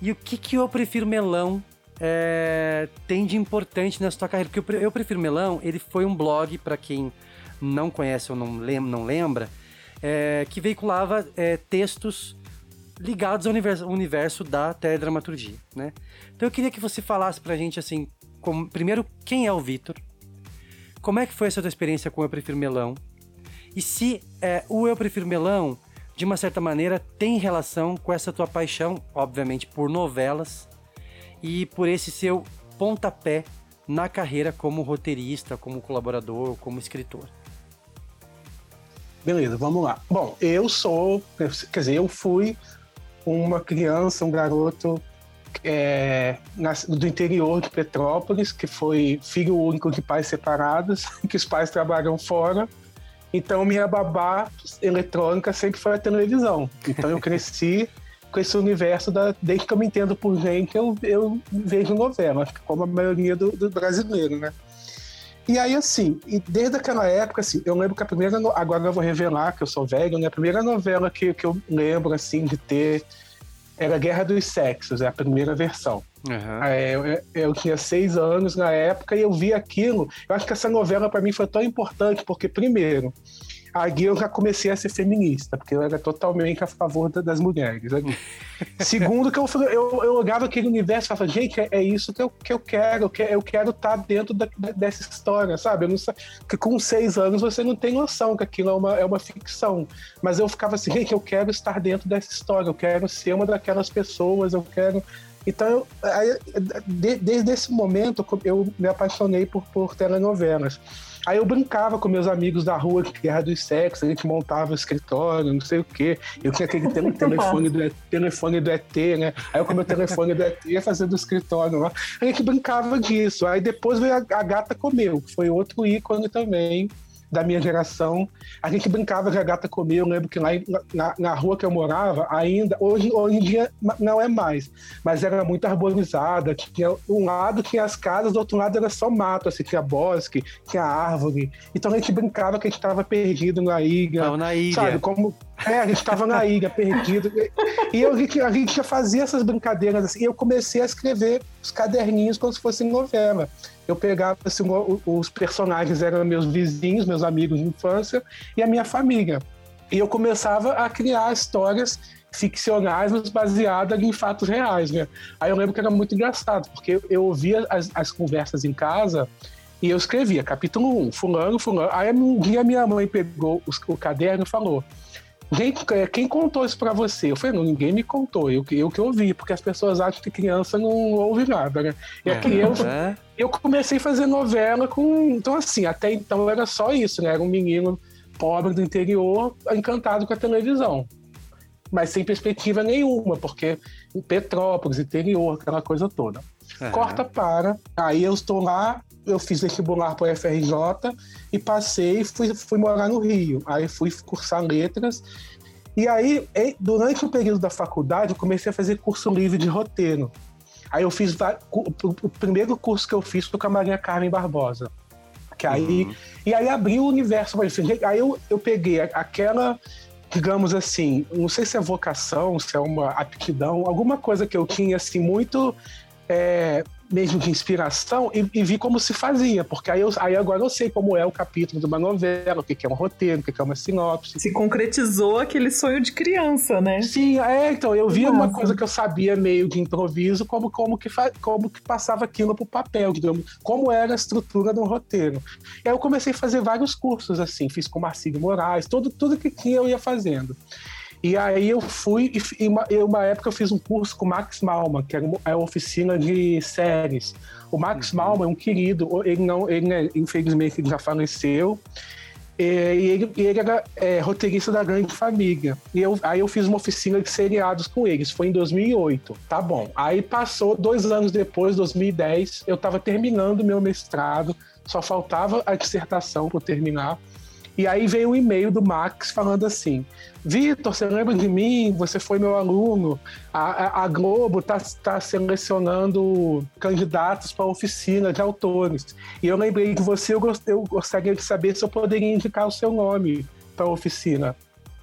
Speaker 1: e o que que eu prefiro melão é, tem de importante nessa tua carreira? Porque eu, Pre- eu Prefiro Melão, ele foi um blog, pra quem não conhece ou não, lem não lembra, é, que veiculava é, textos ligados ao universo, universo da teledramaturgia, né? Então eu queria que você falasse pra gente, assim, como- primeiro, quem é o Vitor? Como é que foi essa tua experiência com o Eu Prefiro Melão? E se é, o Eu Prefiro Melão, de uma certa maneira, tem relação com essa tua paixão, obviamente, por novelas e por esse seu pontapé na carreira como roteirista, como colaborador, como escritor.
Speaker 4: Beleza, vamos lá. Bom, eu sou, quer dizer, eu fui uma criança, um garoto é, do interior de Petrópolis, que foi filho único de pais separados, que os pais trabalham fora. Então, minha babá eletrônica sempre foi a televisão. Então, eu cresci com esse universo da. Desde que eu me entendo por gente, eu, eu vejo novela, como a maioria do, do brasileiro, né? E aí, assim, e desde aquela época, assim, eu lembro que a primeira. Agora eu vou revelar que eu sou velho, né? A primeira novela que, que eu lembro, assim, de ter era Guerra dos Sexos, é a primeira versão. É, eu, eu tinha seis anos na época e eu vi aquilo. Eu acho que essa novela para mim foi tão importante, porque, primeiro, ali eu já comecei a ser feminista, porque eu era totalmente a favor da- das mulheres. ali. Segundo, que eu, eu, eu olhava aquele universo e falava, gente, é, é isso que eu, que eu quero, quero, eu quero estar dentro da- dessa história, sabe? Eu não sei, que com seis anos você não tem noção que aquilo é uma, é uma ficção. Mas eu ficava assim, gente, eu quero estar dentro dessa história, eu quero ser uma daquelas pessoas, eu quero. Então, eu, desde esse momento, eu me apaixonei por, por telenovelas. Aí eu brincava com meus amigos da rua, de Guerra dos Sexos, a gente montava o escritório, não sei o quê. Eu tinha aquele tele- telefone, do, telefone do ET, né? Aí eu com meu telefone do ET ia fazer do escritório lá. A gente brincava disso. Aí depois veio a, a Gata Comeu, que foi outro ícone também da minha geração. A gente brincava de a gata comer. Eu lembro que lá na, na rua que eu morava, ainda, hoje, hoje em dia não é mais, mas era muito arborizada. Tinha, um lado tinha as casas, do outro lado era só mato, assim, tinha bosque, tinha árvore. Então a gente brincava que a gente estava perdido na ilha.
Speaker 1: Então, na ilha.
Speaker 4: Sabe, como. É, a gente estava na ilha, perdido. E eu, a gente- a gente já fazia essas brincadeiras assim. E eu comecei a escrever os caderninhos como se fosse novela. Eu pegava assim, os personagens eram meus vizinhos, meus amigos de infância e a minha família. E eu começava a criar histórias ficcionais, mas baseadas em fatos reais, né? Aí eu lembro que era muito engraçado, porque eu ouvia as, as conversas em casa e eu escrevia capítulo 1, fulano, fulano. Aí um dia minha mãe pegou os- o caderno e falou: Gente, é, quem contou isso pra você? Eu falei, não, ninguém me contou, eu, que- eu que ouvi, porque as pessoas acham que criança não ouve nada, né? E aqui eu,
Speaker 1: É.
Speaker 4: eu comecei a fazer novela com. Então, assim, até então era só isso, né? Era um menino pobre do interior, encantado com a televisão. Mas sem perspectiva nenhuma, porque em Petrópolis, interior, aquela coisa toda.
Speaker 1: Aham.
Speaker 4: Corta para. Aí eu estou lá, eu fiz vestibular para o FRJ e passei e fui, fui morar no Rio. Aí fui cursar letras. E aí, durante o período da faculdade, eu comecei a fazer curso livre de roteiro. Aí eu fiz o primeiro curso que eu fiz foi com a Maria Carmen Barbosa. Que aí, E aí abriu o universo. gente. Aí eu, eu peguei aquela, digamos assim, não sei se é vocação, se é uma aptidão, alguma coisa que eu tinha assim muito é, mesmo de inspiração e, e vi como se fazia, porque aí, eu, aí agora eu sei como é o capítulo de uma novela, o que, que é um roteiro, o que, que é uma sinopse.
Speaker 7: Se concretizou aquele sonho de criança, né?
Speaker 4: Sim, é, então, eu via uma coisa que eu sabia meio de improviso, como, como, que, como que passava aquilo pro papel, digamos, como era a estrutura do roteiro. E aí eu comecei a fazer vários cursos, assim, fiz com Marcílio Moraes, tudo, tudo que tinha eu ia fazendo. E aí eu fui, e uma, e uma época eu fiz um curso com o Max Malman, que era uma, é uma oficina de séries. O Max Malman é um querido, ele não, ele, né, infelizmente ele já faleceu, e ele, ele era é, roteirista da Grande Família. E eu, aí eu fiz uma oficina de seriados com eles. Foi em 2008. Tá bom. Aí passou dois anos depois, 2010, eu estava terminando meu mestrado. Só faltava a dissertação para terminar. E aí veio um e-mail do Max falando assim: Vitor, você lembra de mim? Você foi meu aluno. A, a- a Globo está tá selecionando candidatos para a oficina de autores. E eu lembrei de você, eu, gost- eu gostaria de saber se eu poderia indicar o seu nome para a oficina.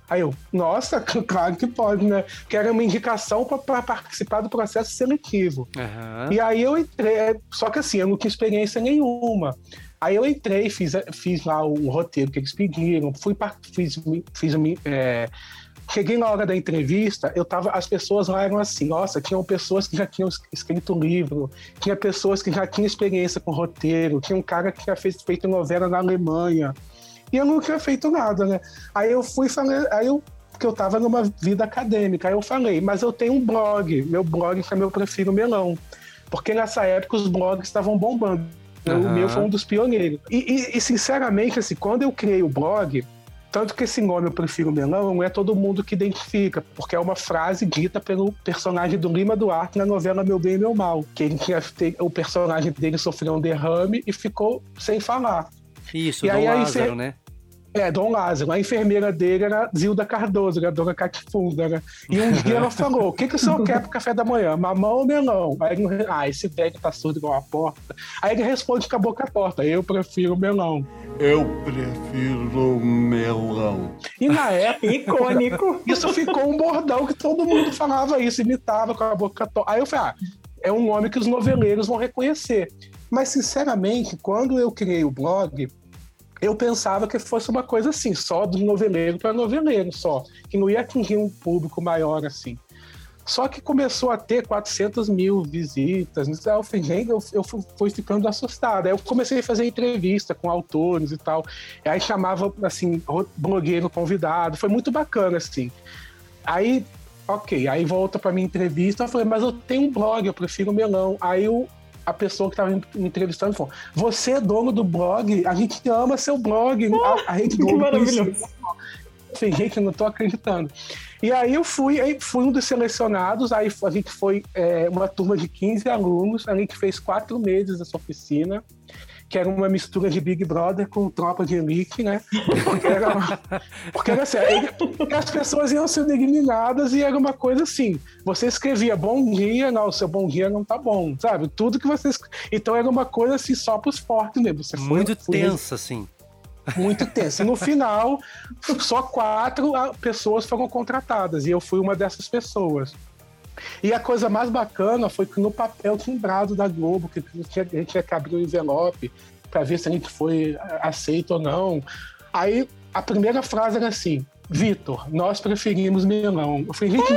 Speaker 4: Aí eu, nossa, claro que pode, né? Que era uma indicação para participar do processo seletivo.
Speaker 1: Aham.
Speaker 4: E aí eu entrei, só que assim, eu não tinha experiência nenhuma. Aí eu entrei, fiz, fiz lá o roteiro que eles pediram, fui par- fiz, fiz é, cheguei na hora da entrevista, eu tava, as pessoas lá eram assim, nossa, tinham pessoas que já tinham es- escrito livro, tinha pessoas que já tinham experiência com roteiro, tinha um cara que já fez feito novela na Alemanha. E eu não tinha feito nada, né? Aí eu fui falei, aí eu porque eu tava numa vida acadêmica. Aí eu falei, mas eu tenho um blog, meu blog que é meu Prefiro Melão. Porque nessa época os blogs estavam bombando. O
Speaker 1: Aham.
Speaker 4: meu foi um dos pioneiros. E, e- e, sinceramente, assim, quando eu criei o blog, tanto que esse nome eu prefiro melão, não é todo mundo que identifica, porque é uma frase dita pelo personagem do Lima Duarte na novela Meu Bem e Meu Mal, que ele tinha, o personagem dele sofreu um derrame e ficou sem falar.
Speaker 1: Isso,
Speaker 4: E
Speaker 1: Dom
Speaker 4: aí
Speaker 1: Lázaro,
Speaker 4: enfer-
Speaker 1: né?
Speaker 4: É, Dom Lázaro. A enfermeira dele era Zilda Cardoso, era a dona Catifunda, né? E um dia ela falou: o que, que o senhor quer pro café da manhã? Mamão ou melão? Aí ele, ah, esse velho tá surdo igual a porta. Aí ele responde com a boca torta: eu prefiro melão.
Speaker 3: Eu prefiro melão.
Speaker 4: E na época.
Speaker 7: Icônico.
Speaker 4: Isso ficou um bordão que todo mundo falava isso, imitava com a boca torta. Aí eu falei, ah, é um nome que os noveleiros vão reconhecer. Mas, sinceramente, quando eu criei o blog, eu pensava que fosse uma coisa assim, só do noveleiro para noveleiro só, que não ia atingir um público maior assim. Só que começou a ter 400 mil visitas. Então eu, falei, eu, eu fui- ficando assustado. Aí eu comecei a fazer entrevista com autores e tal. Aí chamava, assim, ro- blogueiro convidado. Foi muito bacana, assim. Aí, ok. Aí volta pra minha entrevista. Eu falei, mas eu tenho um blog, eu prefiro melão. Aí o- a pessoa que estava me entrevistando falou: Você é dono do blog? A gente ama seu blog. A, a gente
Speaker 7: Que maravilhoso.
Speaker 4: falei, gente, eu não tô acreditando. E aí eu fui, aí fui um dos selecionados, aí a gente foi é, uma turma de 15 alunos, a gente fez quatro meses essa oficina, que era uma mistura de Big Brother com tropa de elite, né? Porque era, porque era assim, as pessoas iam sendo eliminadas e era uma coisa assim, você escrevia bom dia, não, o seu bom dia não tá bom, sabe? Tudo que você... escre- Então era uma coisa assim, só pros fortes mesmo. Você foi-
Speaker 1: Muito
Speaker 4: foi
Speaker 1: tenso, assim.
Speaker 4: Muito tenso. No final, só quatro ah, pessoas foram contratadas e eu fui uma dessas pessoas. E a coisa mais bacana foi que no papel timbrado da Globo, que a gente tinha- que abrir o envelope para ver se a gente foi ah, aceito ou não. Aí a primeira frase era assim: Vitor, nós preferimos melão. Eu falei, gente.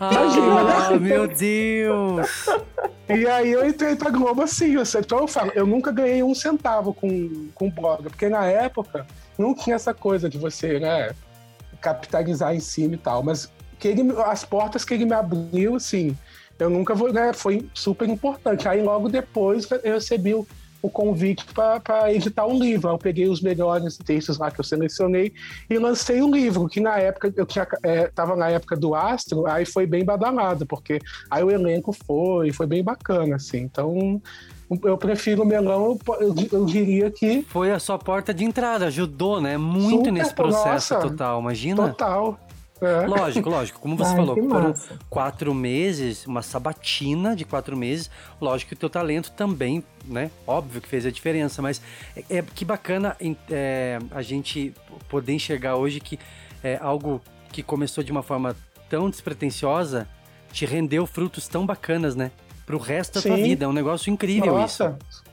Speaker 4: Imagina,
Speaker 1: Ah,
Speaker 4: né?
Speaker 1: meu Deus!
Speaker 4: E aí eu entrei pra Globo assim, eu sei- então eu falo, eu nunca ganhei um centavo com, com blog, porque na época não tinha essa coisa de você, né, capitalizar em cima e tal, mas que ele, as portas que ele me abriu, assim, eu nunca vou, né, foi super importante. Aí logo depois eu recebi o, o convite para editar um livro. Eu peguei os melhores textos lá que eu selecionei e lancei um livro, que na época eu tinha, é, tava na época do Astro, aí foi bem badalado, porque aí o elenco foi, foi bem bacana, assim. Então, eu prefiro o melão, eu, eu diria que
Speaker 1: Foi a sua porta de entrada, ajudou, né? Muito
Speaker 4: Super,
Speaker 1: nesse processo
Speaker 4: nossa.
Speaker 1: total, imagina?
Speaker 4: total. É.
Speaker 1: Lógico, lógico. Como você
Speaker 7: Ai,
Speaker 1: falou, foram quatro meses, uma sabatina de quatro meses. Lógico que o teu talento também, né? Óbvio que fez a diferença, mas é, é que bacana é, a gente poder enxergar hoje que é algo que começou de uma forma tão despretensiosa te rendeu frutos tão bacanas, né? Pro resto da tua
Speaker 4: Sim.
Speaker 1: vida. É um negócio incrível
Speaker 4: Nossa.
Speaker 1: isso.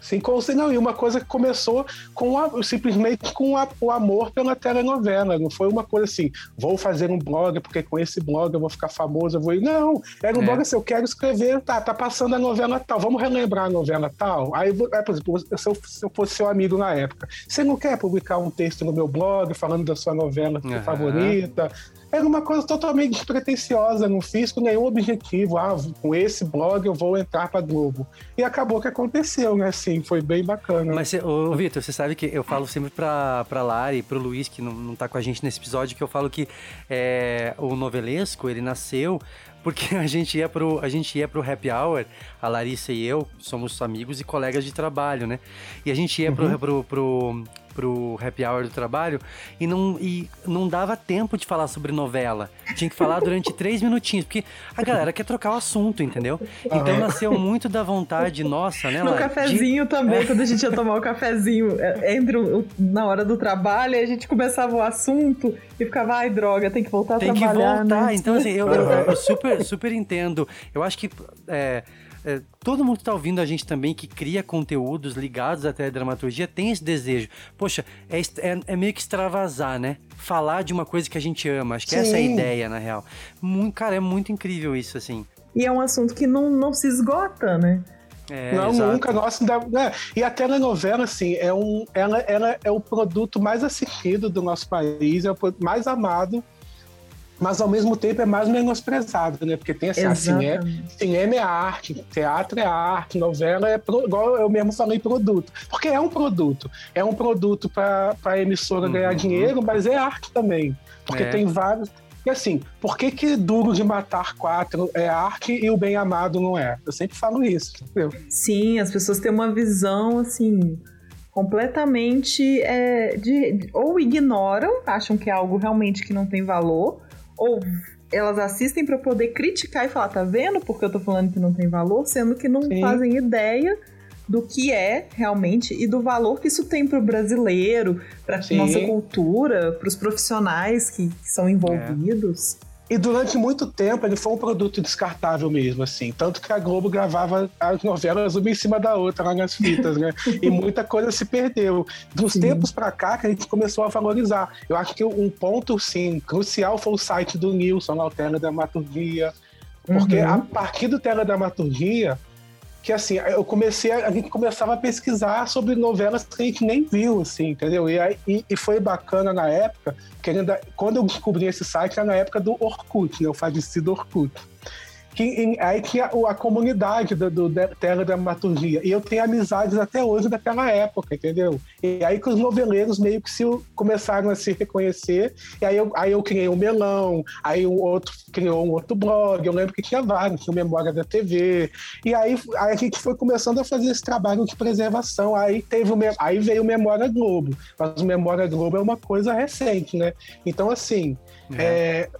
Speaker 4: Sim, com, não, e uma coisa que começou com a- simplesmente com a- o amor pela telenovela. Não foi uma coisa assim, vou fazer um blog, porque com esse blog eu vou ficar famoso, eu vou ir. Não, era um
Speaker 1: É.
Speaker 4: blog assim, eu quero escrever, tá, tá passando a novela tal, vamos relembrar a novela tal. Aí, é, por exemplo, se eu, se eu fosse seu amigo na época, você não quer publicar um texto no meu blog falando da sua novela
Speaker 1: Aham.
Speaker 4: favorita? Era uma coisa totalmente despretensiosa, não fiz com nenhum objetivo. Ah, com esse blog eu vou entrar pra Globo. E acabou que aconteceu, né? Assim, foi bem bacana.
Speaker 1: Mas, ô, Vitor, você sabe que eu falo sempre pra, pra Lari e pro Luiz, que não, não tá com a gente nesse episódio, que eu falo que é, o novelesco, ele nasceu porque a gente ia pro, a gente ia pro happy hour, a Larissa e eu somos amigos e colegas de trabalho, né? E a gente ia pro, pro, pro, pro happy hour do trabalho e não, e não dava tempo de falar sobre novela. Tinha que falar durante três minutinhos, porque a galera quer trocar o assunto, entendeu? Então nasceu muito da vontade nossa, né,
Speaker 7: No cafezinho também, quando a gente ia tomar o cafezinho é, entre o- na hora do trabalho, a gente começava o assunto e ficava, ai, droga, tem que voltar a
Speaker 1: Tem que
Speaker 7: trabalhar,
Speaker 1: voltar.
Speaker 7: né?
Speaker 1: Então, assim, eu, eu- eu super, super entendo. Eu acho que é, é, todo mundo que tá ouvindo a gente também, que cria conteúdos ligados à teledramaturgia, tem esse desejo. Poxa, é, é- é meio que extravasar, né? Falar de uma coisa que a gente ama. Acho que essa é a
Speaker 4: Sim.
Speaker 1: ideia, na real. Muito, cara, é muito incrível isso, assim.
Speaker 7: E é um assunto que não, não se esgota, né?
Speaker 1: É,
Speaker 4: não,
Speaker 1: exato.
Speaker 4: nunca. Nossa, né? E a telenovela, assim, é um, ela, ela é o produto mais assistido do nosso país, é o produto mais amado, mas ao mesmo tempo é mais menosprezado, né? Porque tem assim,
Speaker 7: Exatamente.
Speaker 4: cinema é arte, teatro é arte, novela é, pro- igual eu mesmo falei, produto. Porque é um produto. É um produto para a emissora ganhar
Speaker 1: Uhum.
Speaker 4: dinheiro, mas é arte também. Porque
Speaker 1: É.
Speaker 4: tem vários. E assim, por que que Duro de Matar Quatro é arte e o Bem Amado não é? Eu sempre falo isso, entendeu?
Speaker 7: Sim, as pessoas têm uma visão, assim, completamente é, de- ou ignoram, acham que é algo realmente que não tem valor, ou elas assistem para poder criticar e falar, tá vendo porque eu tô falando que não tem valor, sendo que não
Speaker 4: Sim.
Speaker 7: fazem ideia do que é realmente e do valor que isso tem pro brasileiro, pra
Speaker 4: Sim.
Speaker 7: nossa cultura, pros profissionais que, que são envolvidos.
Speaker 4: E durante muito tempo ele foi um produto descartável mesmo, assim. Tanto que a Globo gravava as novelas uma em cima da outra lá nas fitas, né? e muita coisa se perdeu. Dos
Speaker 7: Sim.
Speaker 4: tempos pra cá que a gente começou a valorizar. Eu acho que um ponto, sim, crucial foi o site do Nilson, lá, o Teledramaturgia. Porque
Speaker 7: Uhum.
Speaker 4: a partir do Teledramaturgia, que assim, eu comecei, a, a gente começava a pesquisar sobre novelas que a gente nem viu, assim, entendeu? E, aí, e, e foi bacana na época, que ainda, quando eu descobri esse site, era na época do Orkut, né? O falecido Orkut. Que, em- aí tinha o- a comunidade do, do de- Teledramaturgia. E eu tenho amizades até hoje daquela época, entendeu? E aí que os noveleiros meio que se, começaram a se reconhecer. E aí eu, aí eu criei um melão, aí o outro criou um outro blog. Eu lembro que tinha vários, tinha o Memória da TV. E aí, aí a gente foi começando a fazer esse trabalho de preservação. Aí, teve o, aí veio o Memória Globo. Mas o Memória Globo é uma coisa recente, né? Então, assim, é,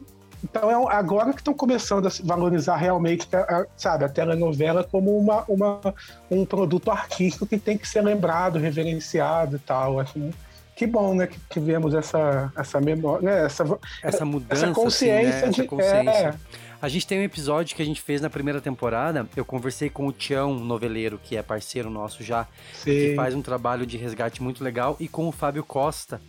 Speaker 4: então é agora que estão começando a se valorizar realmente, a- a- sabe, a telenovela como uma, uma, um produto artístico que tem que ser lembrado, reverenciado e tal. Assim, que bom, né, que tivemos essa, essa memória, né, essa,
Speaker 1: essa mudança,
Speaker 4: essa consciência
Speaker 1: assim, né? essa
Speaker 4: de-
Speaker 1: consciência.
Speaker 4: é.
Speaker 1: A gente tem um episódio que a gente fez na primeira temporada. Eu conversei com o Tião, noveleiro, que é parceiro nosso já, que
Speaker 4: Sim.
Speaker 1: faz um trabalho de resgate muito legal, e com o Fábio Costa.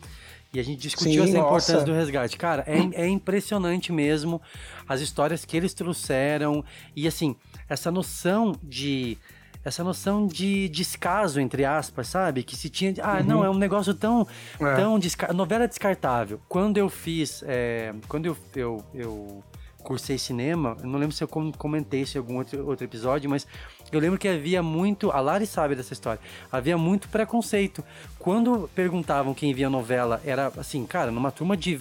Speaker 1: E a gente discutiu
Speaker 4: Sim,
Speaker 1: essa importância
Speaker 4: nossa.
Speaker 1: do resgate. Cara, é, é impressionante mesmo as histórias que eles trouxeram. E assim, essa noção de. Essa noção de descaso, entre aspas, sabe? Que se tinha. Ah, não, é um negócio tão.
Speaker 4: É.
Speaker 1: tão desca... Novela descartável. Quando eu fiz. é, Quando eu, eu, eu cursei cinema, não lembro se eu com- comentei isso em algum outro, outro episódio, mas eu lembro que havia muito. A Lari sabe dessa história. Havia muito preconceito. Quando perguntavam quem via novela, era assim, cara, numa turma de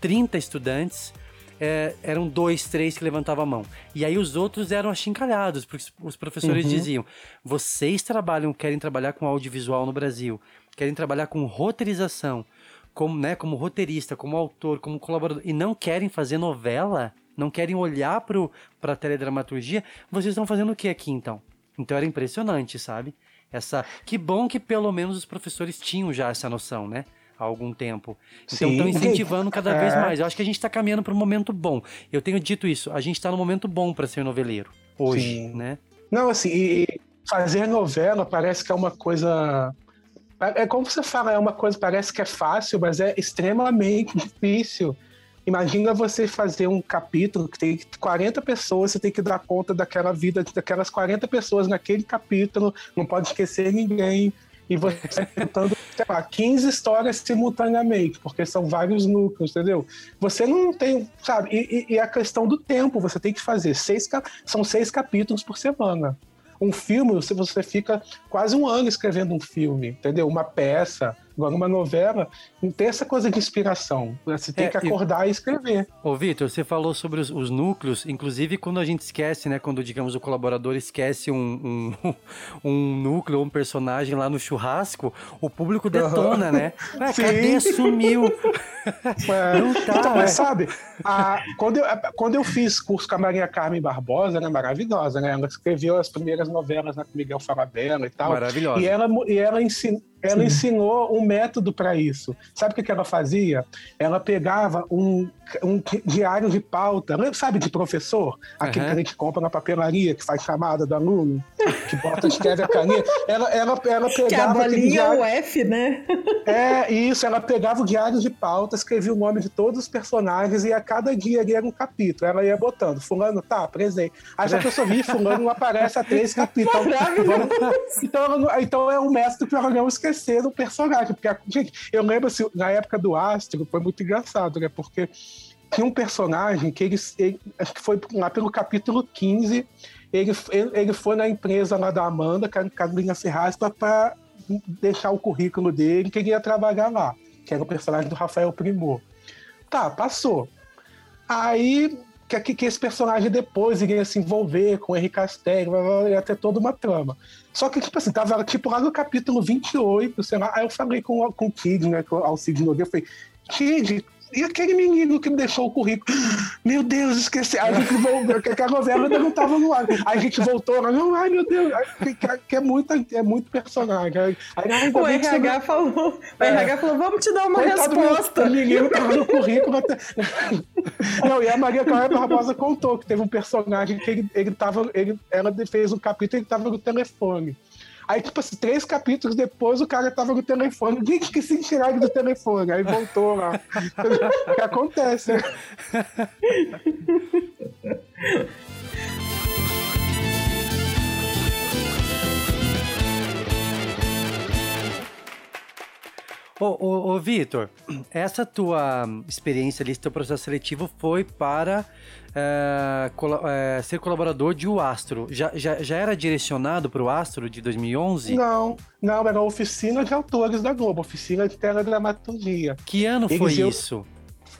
Speaker 1: 30 estudantes. é, eram dois, três que levantavam a mão. E aí os outros eram achincalhados, porque os- professores diziam: vocês trabalham, querem trabalhar com audiovisual no Brasil, querem trabalhar com roteirização, como, né, como roteirista, como autor, como colaborador, e não querem fazer novela, não querem olhar para a teledramaturgia, vocês estão fazendo o que aqui então? Então era impressionante, sabe? Essa, que bom que pelo menos os professores tinham já essa noção, né? Há algum tempo. Então estão incentivando cada vez
Speaker 4: É.
Speaker 1: mais. Eu acho que a gente está caminhando para um momento bom. Eu tenho dito isso, a gente está no momento bom para ser noveleiro hoje,
Speaker 4: Sim.
Speaker 1: né?
Speaker 4: Não, assim, fazer novela parece que é uma coisa. É é como você fala, é uma coisa, parece que é fácil, mas é extremamente difícil. Imagina você fazer um capítulo que tem 40 pessoas, você tem que dar conta daquela vida, daquelas 40 pessoas naquele capítulo, não pode esquecer ninguém. E você tentando, sei lá, 15 histórias simultaneamente, porque são vários núcleos, entendeu? Você não tem, sabe? E, e- e a questão do tempo, você tem que fazer seis, são seis capítulos por semana. Um filme, você, você fica quase um ano escrevendo um filme, entendeu? Uma peça, Agora, uma novela não tem essa coisa de inspiração. Você tem
Speaker 1: É,
Speaker 4: que acordar e escrever.
Speaker 1: Ô, Vitor, você falou sobre os, os núcleos, inclusive quando a gente esquece, né? Quando, digamos, o colaborador esquece um, um, um núcleo, um personagem lá no churrasco, o público detona, né? Ué,
Speaker 4: Sim.
Speaker 1: cadê? Sumiu.
Speaker 4: É,
Speaker 1: Não tá,
Speaker 4: então,
Speaker 1: é.
Speaker 4: mas sabe, a- quando, eu, quando eu fiz curso com a Maria Carmen Barbosa, ela é maravilhosa, né? Ela escreveu as primeiras novelas né, com Miguel Falabella e tal.
Speaker 1: Maravilhosa.
Speaker 4: E ela, e ela, ensin, ela ensinou um método para isso. Sabe o que, que ela fazia? Ela pegava um, um diário de pauta, lembra, sabe, de professor? Aquele
Speaker 1: Aham.
Speaker 4: que a gente compra na papelaria, que faz chamada do aluno, que bota, escreve a caneta. Ela, ela, ela
Speaker 7: Que a
Speaker 4: pegava
Speaker 7: bolinha é
Speaker 4: diário.
Speaker 7: o F, né?
Speaker 4: É, isso, ela pegava o diário de pauta, escrevia o nome de todos os personagens e a cada dia ali era um capítulo. Ela ia botando, fulano tá, presente. Aí a pessoa via, fulano não aparece há três capítulos. Então, então, então é um mestre para ela não esquecer do personagem. Porque, gente, eu lembro, assim, na época do Astro, foi muito engraçado, né? Porque tinha um personagem que ele, ele acho que foi lá pelo capítulo 15, ele, ele, ele foi na empresa lá da Amanda, Car- Carolina Ferraz, para deixar o currículo dele, que ele ia trabalhar lá, que era o personagem do Rafael Primor. Tá, passou. Aí, que, que, esse personagem depois iria se envolver com o Henrique Castelli, ia ter toda uma trama. Só que, tipo assim, tava tipo lá no capítulo 28, sei lá, aí eu falei com, com o Kid, né, com o Alcide Nogueira, eu falei, Kid, e aquele menino que me deixou o currículo? Meu Deus, esqueci. Aí a gente voltou, que que a novela ainda não tava no ar. Aí a gente voltou, ela, não, ai meu Deus, que, é, muita, é muito personagem. Aí,
Speaker 7: O
Speaker 4: você não-
Speaker 7: RH falou, o
Speaker 4: É.
Speaker 7: RH falou, vamos te dar uma
Speaker 4: Coitado do
Speaker 7: resposta.
Speaker 4: meu- O menino tava no currículo até. Não, e a Maria Clara Barbosa contou que teve um personagem que ele, ele tava. Ele, ela fez um capítulo e ele tava no telefone. Aí, tipo assim, três capítulos depois o cara tava no telefone. Gente, que se tirar do telefone. Aí voltou lá. O que acontece?
Speaker 1: Ô, ô, ô Vitor, essa tua experiência ali, esse teu processo seletivo foi para eh, cola- eh, ser colaborador de O Astro. Já, já, já era direcionado para o Astro de 2011?
Speaker 4: Não, não, era a oficina de autores da Globo, oficina de teledramaturgia.
Speaker 1: Que ano
Speaker 4: Eles
Speaker 1: foi
Speaker 4: iam-
Speaker 1: isso?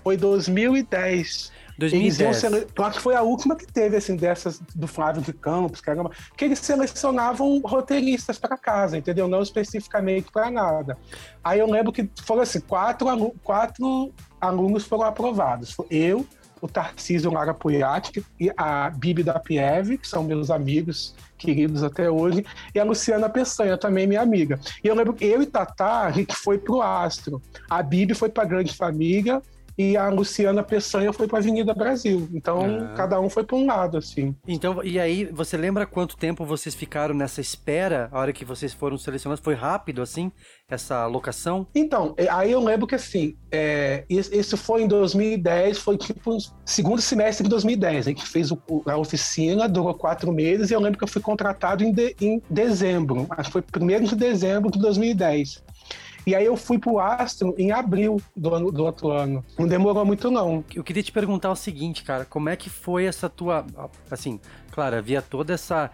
Speaker 4: Foi 2010. Eles iam
Speaker 1: 2010.
Speaker 4: sele- Eu acho que foi a última que teve, assim, dessas do Flávio de Campos, caramba, que eles selecionavam roteiristas para casa, entendeu? Não especificamente para nada. Aí eu lembro que foram assim, quatro, alu- quatro alunos foram aprovados. Eu, o Tarcísio Lara Puiati e a Bibi da Pieve, que são meus amigos queridos até hoje, e a Luciana Peçanha, também minha amiga. E eu lembro que eu e Tatá, a gente foi pro Astro. A Bibi foi pra Grande Família e a Luciana Peçanha foi pra Avenida Brasil. Então,
Speaker 1: Ah.
Speaker 4: cada um foi pra um lado, assim.
Speaker 1: Então, e aí, você lembra quanto tempo vocês ficaram nessa espera, a hora que vocês foram selecionados? Foi rápido, assim, essa locação?
Speaker 4: Então, é, aí eu lembro que assim, é, isso foi em 2010, foi tipo segundo semestre de 2010. A gente fez o- a oficina, durou quatro meses, e eu lembro que eu fui contratado em, de- em dezembro. Acho que foi primeiro de dezembro de 2010. E aí eu fui pro Astro em abril do, ano, do outro ano. Não demorou muito, não.
Speaker 1: Eu queria te perguntar o seguinte, cara, como é que foi essa tua, assim, claro, havia toda essa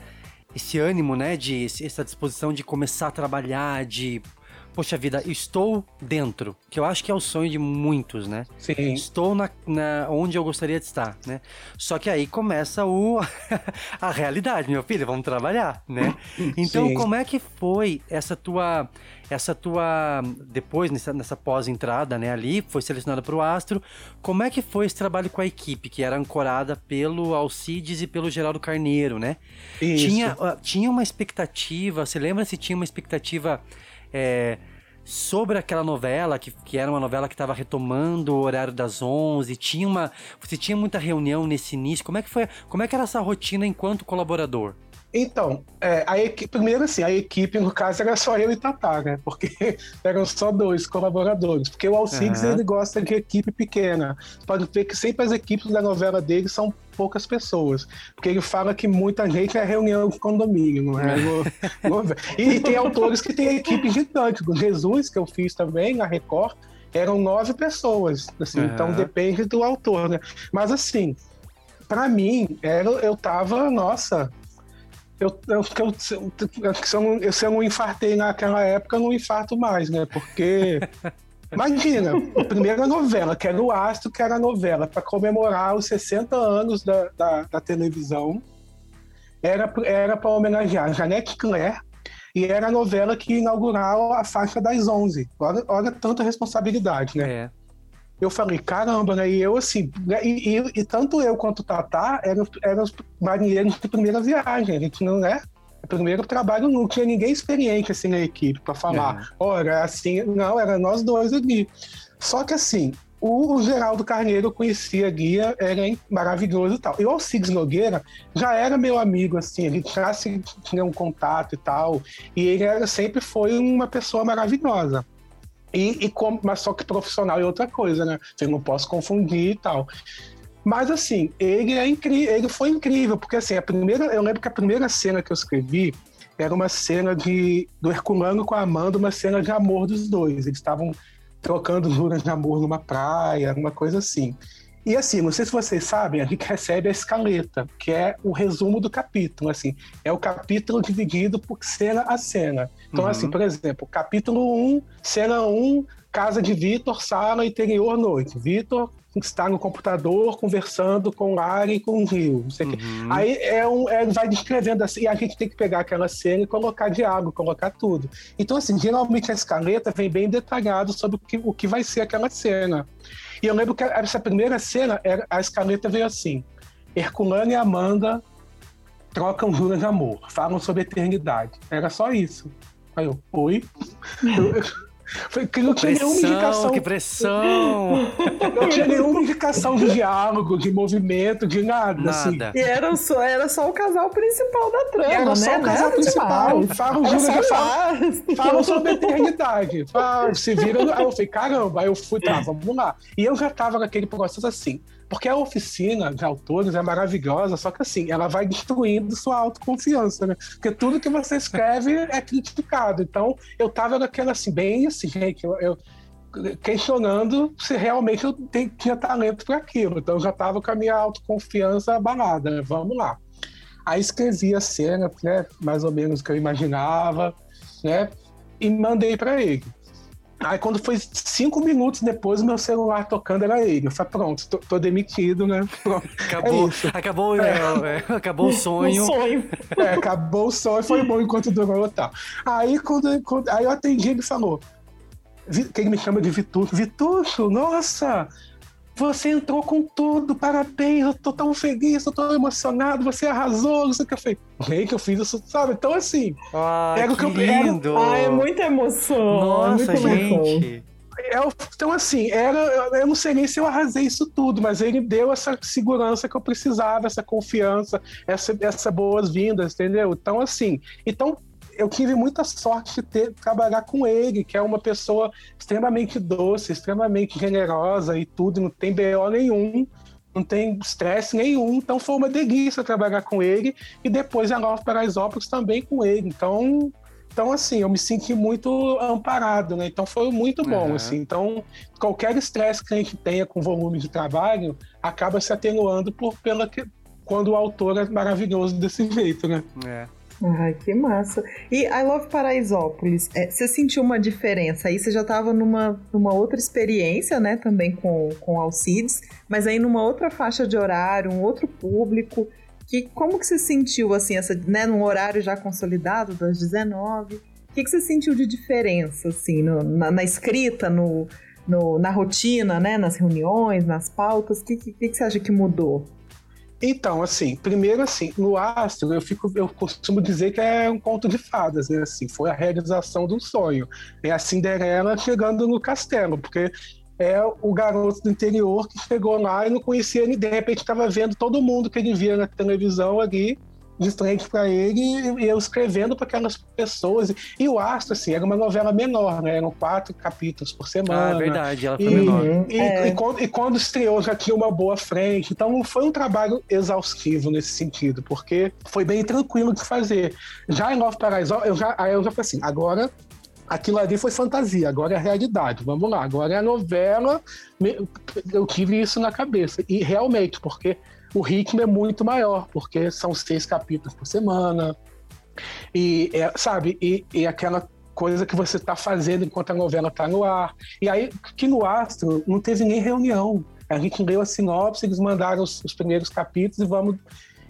Speaker 1: esse ânimo, né, de essa disposição de começar a trabalhar, de poxa vida, estou dentro, que eu acho que é o sonho de muitos, né?
Speaker 4: Sim.
Speaker 1: Estou na, na- onde eu gostaria de estar, né? Só que aí começa o a realidade, meu filho, vamos trabalhar, né? Então,
Speaker 4: Sim.
Speaker 1: como é que foi essa tua essa tua depois nessa, nessa pós-entrada, né, ali, foi selecionada para o Astro. Como é que foi esse trabalho com a equipe que era ancorada pelo Alcides e pelo Geraldo Carneiro, né?
Speaker 4: Isso.
Speaker 1: Tinha, tinha uma expectativa, você lembra se tinha uma expectativa é, sobre aquela novela, que, que era uma novela que estava retomando o horário das 11, tinha uma, você tinha muita reunião nesse início, como é que foi, como é que era essa rotina enquanto colaborador?
Speaker 4: Então, é, a equipe, primeiro assim, a equipe, no caso, era só eu e Tatá, né? Porque eram só dois colaboradores. Porque o Alcides,
Speaker 1: Aham.
Speaker 4: ele gosta de equipe pequena. Pode ver que sempre as equipes da novela dele são poucas pessoas. Porque ele fala que muita gente é reunião de condomínio, não é? No- e tem autores que têm equipe gigante. O Jesus, que eu fiz também, na Record, eram nove pessoas. Assim,
Speaker 1: Aham.
Speaker 4: Então depende do autor, né? Mas assim, para mim, era, eu tava, nossa, eu, eu, eu, se, eu não, se eu não infartei naquela época, eu não infarto mais, né? Porque. Imagina, a primeira novela, que era o Astro, que era a novela, para comemorar os 60 anos da, da, da televisão, era era para homenagear Janete Claire, e era a novela que inaugurava a faixa das 11. Olha, olha tanta responsabilidade, né?
Speaker 1: É.
Speaker 4: Eu falei, caramba, né? E eu, assim, né? e, e, e tanto eu quanto o Tatá eram, eram os marinheiros de primeira viagem. A gente não é. Primeiro trabalho não tinha ninguém experiente assim na equipe para falar,
Speaker 1: É.
Speaker 4: olha, assim, não, era nós dois ali. Só que assim, o, o Geraldo Carneiro eu conhecia a guia, era maravilhoso e tal. E o Alcides Nogueira já era meu amigo, assim, ele já se, tinha um contato e tal, e ele era, sempre foi uma pessoa maravilhosa. E, e como, mas só que profissional é outra coisa, né? Eu não posso confundir e tal. Mas assim, ele é incrível, ele foi incrível, porque assim, a primeira, eu lembro que a primeira cena que eu escrevi era uma cena de do Herculano com a Amanda, uma cena de amor dos dois. Eles estavam trocando juras de amor numa praia, uma coisa assim. E assim, não sei se vocês sabem, a gente recebe a escaleta, que é o resumo do capítulo, assim. É o capítulo dividido por cena a cena. Então,
Speaker 1: Uhum.
Speaker 4: assim, por exemplo, capítulo 1, cena 1, casa de Vitor, sala interior, noite. Vitor está no computador conversando com Lari e com o Rio, não sei.
Speaker 1: Uhum.
Speaker 4: Aí é um, é, vai descrevendo assim, e a gente tem que pegar aquela cena e colocar diálogo, colocar tudo. Então, assim, geralmente a escaleta vem bem detalhado sobre o que, o que vai ser aquela cena. E eu lembro que essa primeira cena, a escaleta veio assim: Herculano e Amanda trocam juras de amor, falam sobre eternidade. Era só isso. Aí eu, oi? Foi que não tinha nenhuma
Speaker 1: Pressão,
Speaker 4: indicação.
Speaker 1: que pressão!
Speaker 4: Não tinha nenhuma indicação de diálogo, de movimento, de nada. Assim.
Speaker 1: Nada.
Speaker 7: E era só, era só o casal principal da trama,
Speaker 4: Era
Speaker 7: né?
Speaker 4: só o casal
Speaker 7: Nada
Speaker 4: principal.
Speaker 7: demais.
Speaker 4: Falam
Speaker 7: Era só
Speaker 4: falam, falam sobre eternidade. Falam, se viram. Aí eu falei, caramba, aí eu fui, tá, vamos lá. E eu já tava naquele processo assim. Porque a oficina de autores é maravilhosa, só que assim, ela vai destruindo sua autoconfiança, né? Porque tudo que você escreve é criticado. Então, eu tava naquela assim, bem assim, gente, eu, eu questionando se realmente eu te- tinha talento para aquilo. Então, eu já tava com a minha autoconfiança abalada, né? Vamos lá. Aí escrevi a cena, né, mais ou menos o que eu imaginava, né, e mandei para ele. Aí quando foi cinco minutos depois, o meu celular tocando era ele. Eu falei, pronto, tô, tô demitido, né? Pronto.
Speaker 1: Acabou,
Speaker 4: É
Speaker 1: acabou, é, é, acabou o sonho.
Speaker 7: Um sonho.
Speaker 4: É, acabou o e foi bom enquanto durou e tal. Aí, quando, quando- aí eu atendi, ele falou, Vi- que ele me chama de Vitucho. Vitucho, nossa, você entrou com tudo, parabéns, eu tô tão feliz, eu tô emocionado, você arrasou, não sei o que eu falei. Gente, eu fiz isso, sabe? Então, assim,
Speaker 1: Ah,
Speaker 4: Era o
Speaker 1: que
Speaker 4: que eu-
Speaker 1: lindo!
Speaker 7: Ah, é muita emoção.
Speaker 1: Nossa,
Speaker 7: é emoção.
Speaker 1: gente!
Speaker 4: é o- então, assim, era, eu- eu não sei nem se eu arrasei isso tudo, mas ele deu essa segurança que eu precisava, essa confiança, essa, essa boas-vindas, entendeu? Então, assim, então eu tive muita sorte de ter, trabalhar com ele, que é uma pessoa extremamente doce, extremamente generosa e tudo, não tem BO nenhum, não tem estresse nenhum, então foi uma delícia trabalhar com ele e depois a Nova Paraisópolis também com ele, então então, assim, eu me senti muito amparado, né? Então foi muito bom,
Speaker 1: Aham.
Speaker 4: assim. Então, qualquer estresse que a gente tenha com volume de trabalho acaba se atenuando por, pela que, quando o autor é maravilhoso desse jeito, né?
Speaker 1: É.
Speaker 7: Ai, que massa. E I Love Paraisópolis, é, você sentiu uma diferença? Aí você já estava numa, numa outra experiência, né, também com, com Alcides, mas aí numa outra faixa de horário, um outro público. Que, como que você sentiu, assim, essa, né, num horário já consolidado, das 19? O que, que você sentiu de diferença, assim, no- na, na escrita, no, no- na rotina, né, nas reuniões, nas pautas? O que, que, que você acha que mudou?
Speaker 4: Então, assim, primeiro assim, no Astro, eu fico, eu costumo dizer que é um conto de fadas, né? Assim, foi a realização um sonho. É a Cinderela chegando no castelo, porque é o garoto do interior que chegou lá e não conhecia ele, de repente estava vendo todo mundo que ele via na televisão ali, de frente para ele, e eu escrevendo para aquelas pessoas. E o Astro, assim, era uma novela menor, né? Eram quatro capítulos por semana.
Speaker 1: Ah, é verdade, ela foi
Speaker 4: E,
Speaker 1: menor.
Speaker 4: e-
Speaker 7: É.
Speaker 4: e quando, e quando estreou já tinha uma boa frente, então não foi um trabalho exaustivo nesse sentido, porque foi bem tranquilo de fazer. Já em Nova Paraíso, eu já, aí eu já falei assim, agora aquilo ali foi fantasia, agora é realidade. Vamos lá, agora é a novela. Me- Eu tive isso na cabeça. E realmente, porque o ritmo é muito maior, porque são seis capítulos por semana. E, é, sabe, e, e aquela coisa que você está fazendo enquanto a novela está no ar. E aí, que no Astro não teve nem reunião. A gente leu a sinopse, eles mandaram os, os primeiros capítulos e vamos.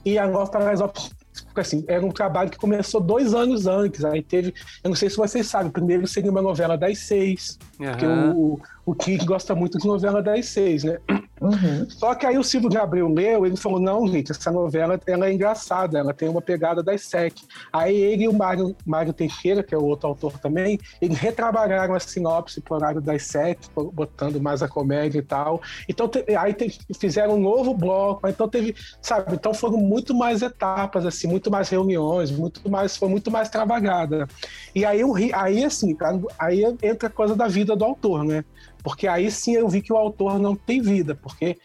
Speaker 4: E a Nova Paraisópolis, porque, assim, era um trabalho que começou dois anos antes. Aí teve, eu não sei se vocês sabem, primeiro seria uma novela das seis, porque
Speaker 1: Aham.
Speaker 4: o, o gosta muito de novela das seis, né?
Speaker 7: Uhum.
Speaker 4: Só que aí o Silvio Gabriel leu, ele falou, não, gente, essa novela ela é engraçada, ela tem uma pegada das sete. Aí ele e o Mário, Mário Teixeira, que é o outro autor também, eles retrabalharam a sinopse pro horário das sete, botando mais a comédia e tal. Então, aí fizeram um novo bloco, então teve, sabe, então foram muito mais etapas, assim, muito mais reuniões, muito mais, foi muito mais trabalhada. E aí, aí assim, aí entra a coisa da vida do autor, né? Porque aí sim eu vi que o autor não tem vida, porque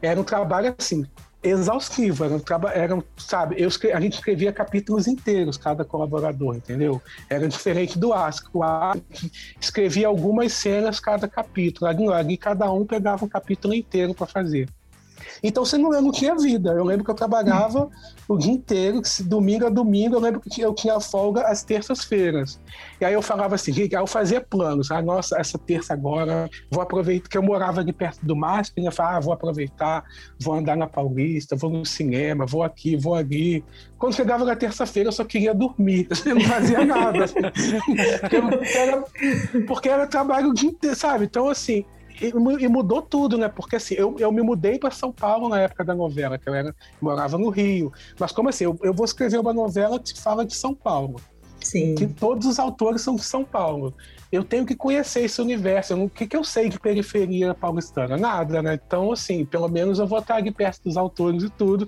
Speaker 4: era um trabalho assim exaustivo, era um trabalho, era sabe, eu a gente escrevia capítulos inteiros cada colaborador, entendeu? Era diferente do Ask, o Ask escrevia algumas cenas cada capítulo, ali, ali cada um pegava um capítulo inteiro para fazer. Então você não, eu não tinha vida. Eu lembro que eu trabalhava o dia inteiro, que domingo a domingo, eu lembro que eu tinha folga às terças-feiras. E aí eu falava assim, aí eu fazia planos. Ah, nossa, essa terça agora, vou aproveitar, porque eu morava ali perto do MASP, e eu falava, ah, vou aproveitar, vou andar na Paulista, vou no cinema, vou aqui, vou ali. Quando chegava na terça-feira, eu só queria dormir, eu não fazia nada. porque, era, porque era trabalho o dia inteiro, sabe? Então, assim, e, mu- e mudou tudo, né? Porque assim, eu, eu me mudei para São Paulo na época da novela, que eu era, morava no Rio. Mas como assim, eu, eu vou escrever uma novela que fala de São Paulo,
Speaker 7: Sim.
Speaker 4: que todos os autores são de São Paulo. Eu tenho que conhecer esse universo. O que, que eu sei de periferia paulistana? Nada, né? Então, assim, pelo menos eu vou estar aqui perto dos autores e tudo.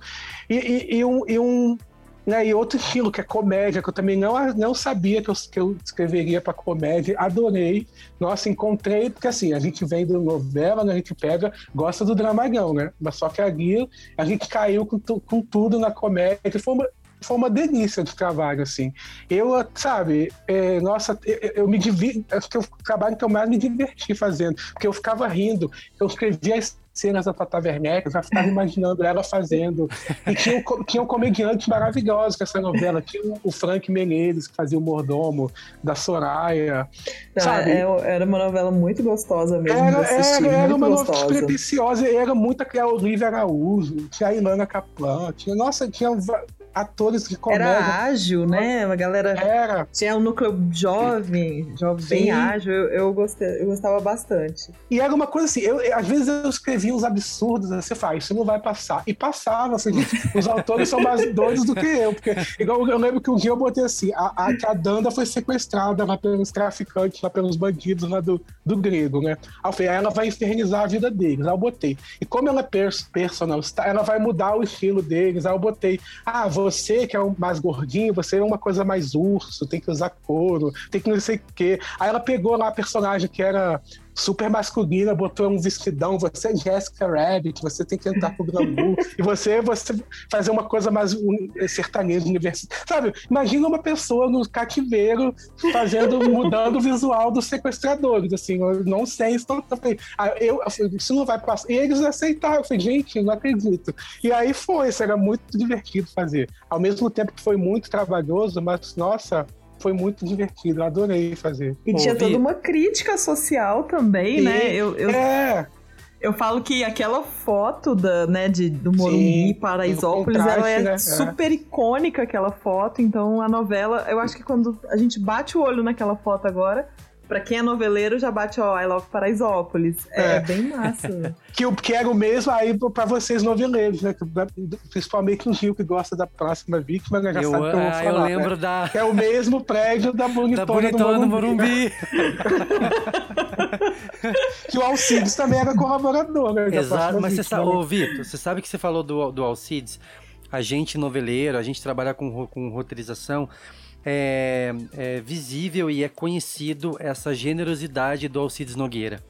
Speaker 4: E, e- e um, e um né, e outro estilo, que é comédia, que eu também não, não sabia que eu, que eu escreveria para comédia, adorei. Nossa, encontrei, porque assim, a gente vem do novela, né, a gente pega, gosta do dramalhão, né? Mas só que ali a gente caiu com, com tudo na comédia, foi uma, foi uma delícia de trabalho, assim. Eu, sabe, é, nossa, eu, eu me divirto, acho que é o trabalho que eu mais me diverti fazendo, porque eu ficava rindo, eu escrevia as cenas da Tata Werneck, eu já ficava imaginando ela fazendo. E tinha, um tinham comediantes maravilhosos com essa novela. Tinha o Frank Menezes, que fazia o mordomo, da Soraya.
Speaker 7: Não,
Speaker 4: sabe?
Speaker 7: é- era uma novela muito gostosa mesmo
Speaker 4: Era,
Speaker 7: assistir,
Speaker 4: era, era uma novela
Speaker 7: gostosa.
Speaker 4: pretensiosa, era muita que a Olivia Araújo, tinha a Ilana Kaplan, tinha, nossa, tinha atores de comédia.
Speaker 7: Era ágil, né? A galera
Speaker 4: Era.
Speaker 7: tinha um núcleo jovem, jovem bem ágil. Eu, eu, gostei, eu gostava bastante.
Speaker 4: E era uma coisa assim, eu, às vezes eu escrevia uns absurdos, né, você fala, isso não vai passar. E passava, assim, os autores são mais doidos do que eu, porque igual eu lembro que um dia eu botei assim, a, a, que a Danda foi sequestrada lá pelos traficantes, lá pelos bandidos lá do, do grego, né? Aí eu falei, "Ah, ela vai infernizar a vida deles. Aí eu botei. E como ela é pers personal, ela vai mudar o estilo deles. Aí eu botei, ah, você que é um mais gordinho, você é uma coisa mais urso, tem que usar couro, tem que não sei o quê. Aí ela pegou lá a personagem que era super masculina, botou um vestidão, você é Jessica Rabbit, você tem que entrar pro glamour, e você, você fazer uma coisa mais um, sertaneja universitária. Sabe, imagina uma pessoa no cativeiro fazendo, mudando o visual dos sequestradores, assim, eu não sei, isso, eu falei, ah, eu, eu isso não vai passar. E eles aceitaram, eu falei, gente, não acredito. E aí foi, isso era muito divertido fazer. Ao mesmo tempo que foi muito trabalhoso, mas, nossa, foi muito divertido, eu adorei fazer.
Speaker 7: E tinha toda uma crítica social também, né?
Speaker 4: E-
Speaker 7: Eu, eu,
Speaker 4: É,
Speaker 7: eu falo que aquela foto da, né, de, do Morumbi,
Speaker 4: Sim,
Speaker 7: Paraisópolis,
Speaker 4: do contraste,
Speaker 7: ela é
Speaker 4: né? É.
Speaker 7: super icônica, aquela foto. Então a novela, eu acho que quando a gente bate o olho naquela foto agora, pra quem é noveleiro, já bate, ó, I Love Paraisópolis. É,
Speaker 4: É.
Speaker 7: bem massa.
Speaker 4: que, o- que era o mesmo aí para vocês noveleiros, né? Que- Principalmente o Rio que gosta da próxima vítima, né? Já
Speaker 1: Eu,
Speaker 4: sabe o que eu vou
Speaker 1: ah, eu
Speaker 4: falar,
Speaker 1: lembro
Speaker 4: né?
Speaker 1: da,
Speaker 4: É o mesmo prédio da Bonitona,
Speaker 1: da Bonitona do
Speaker 4: do Morumbi. Que o Alcides também era colaborador, né?
Speaker 1: Exato, mas você sabe,
Speaker 4: né?
Speaker 1: ô Vitor, você sabe que você falou do, do Alcides, a gente noveleiro, a gente trabalha com, com roteirização, é, é visível e é conhecido essa generosidade do Alcides Nogueira.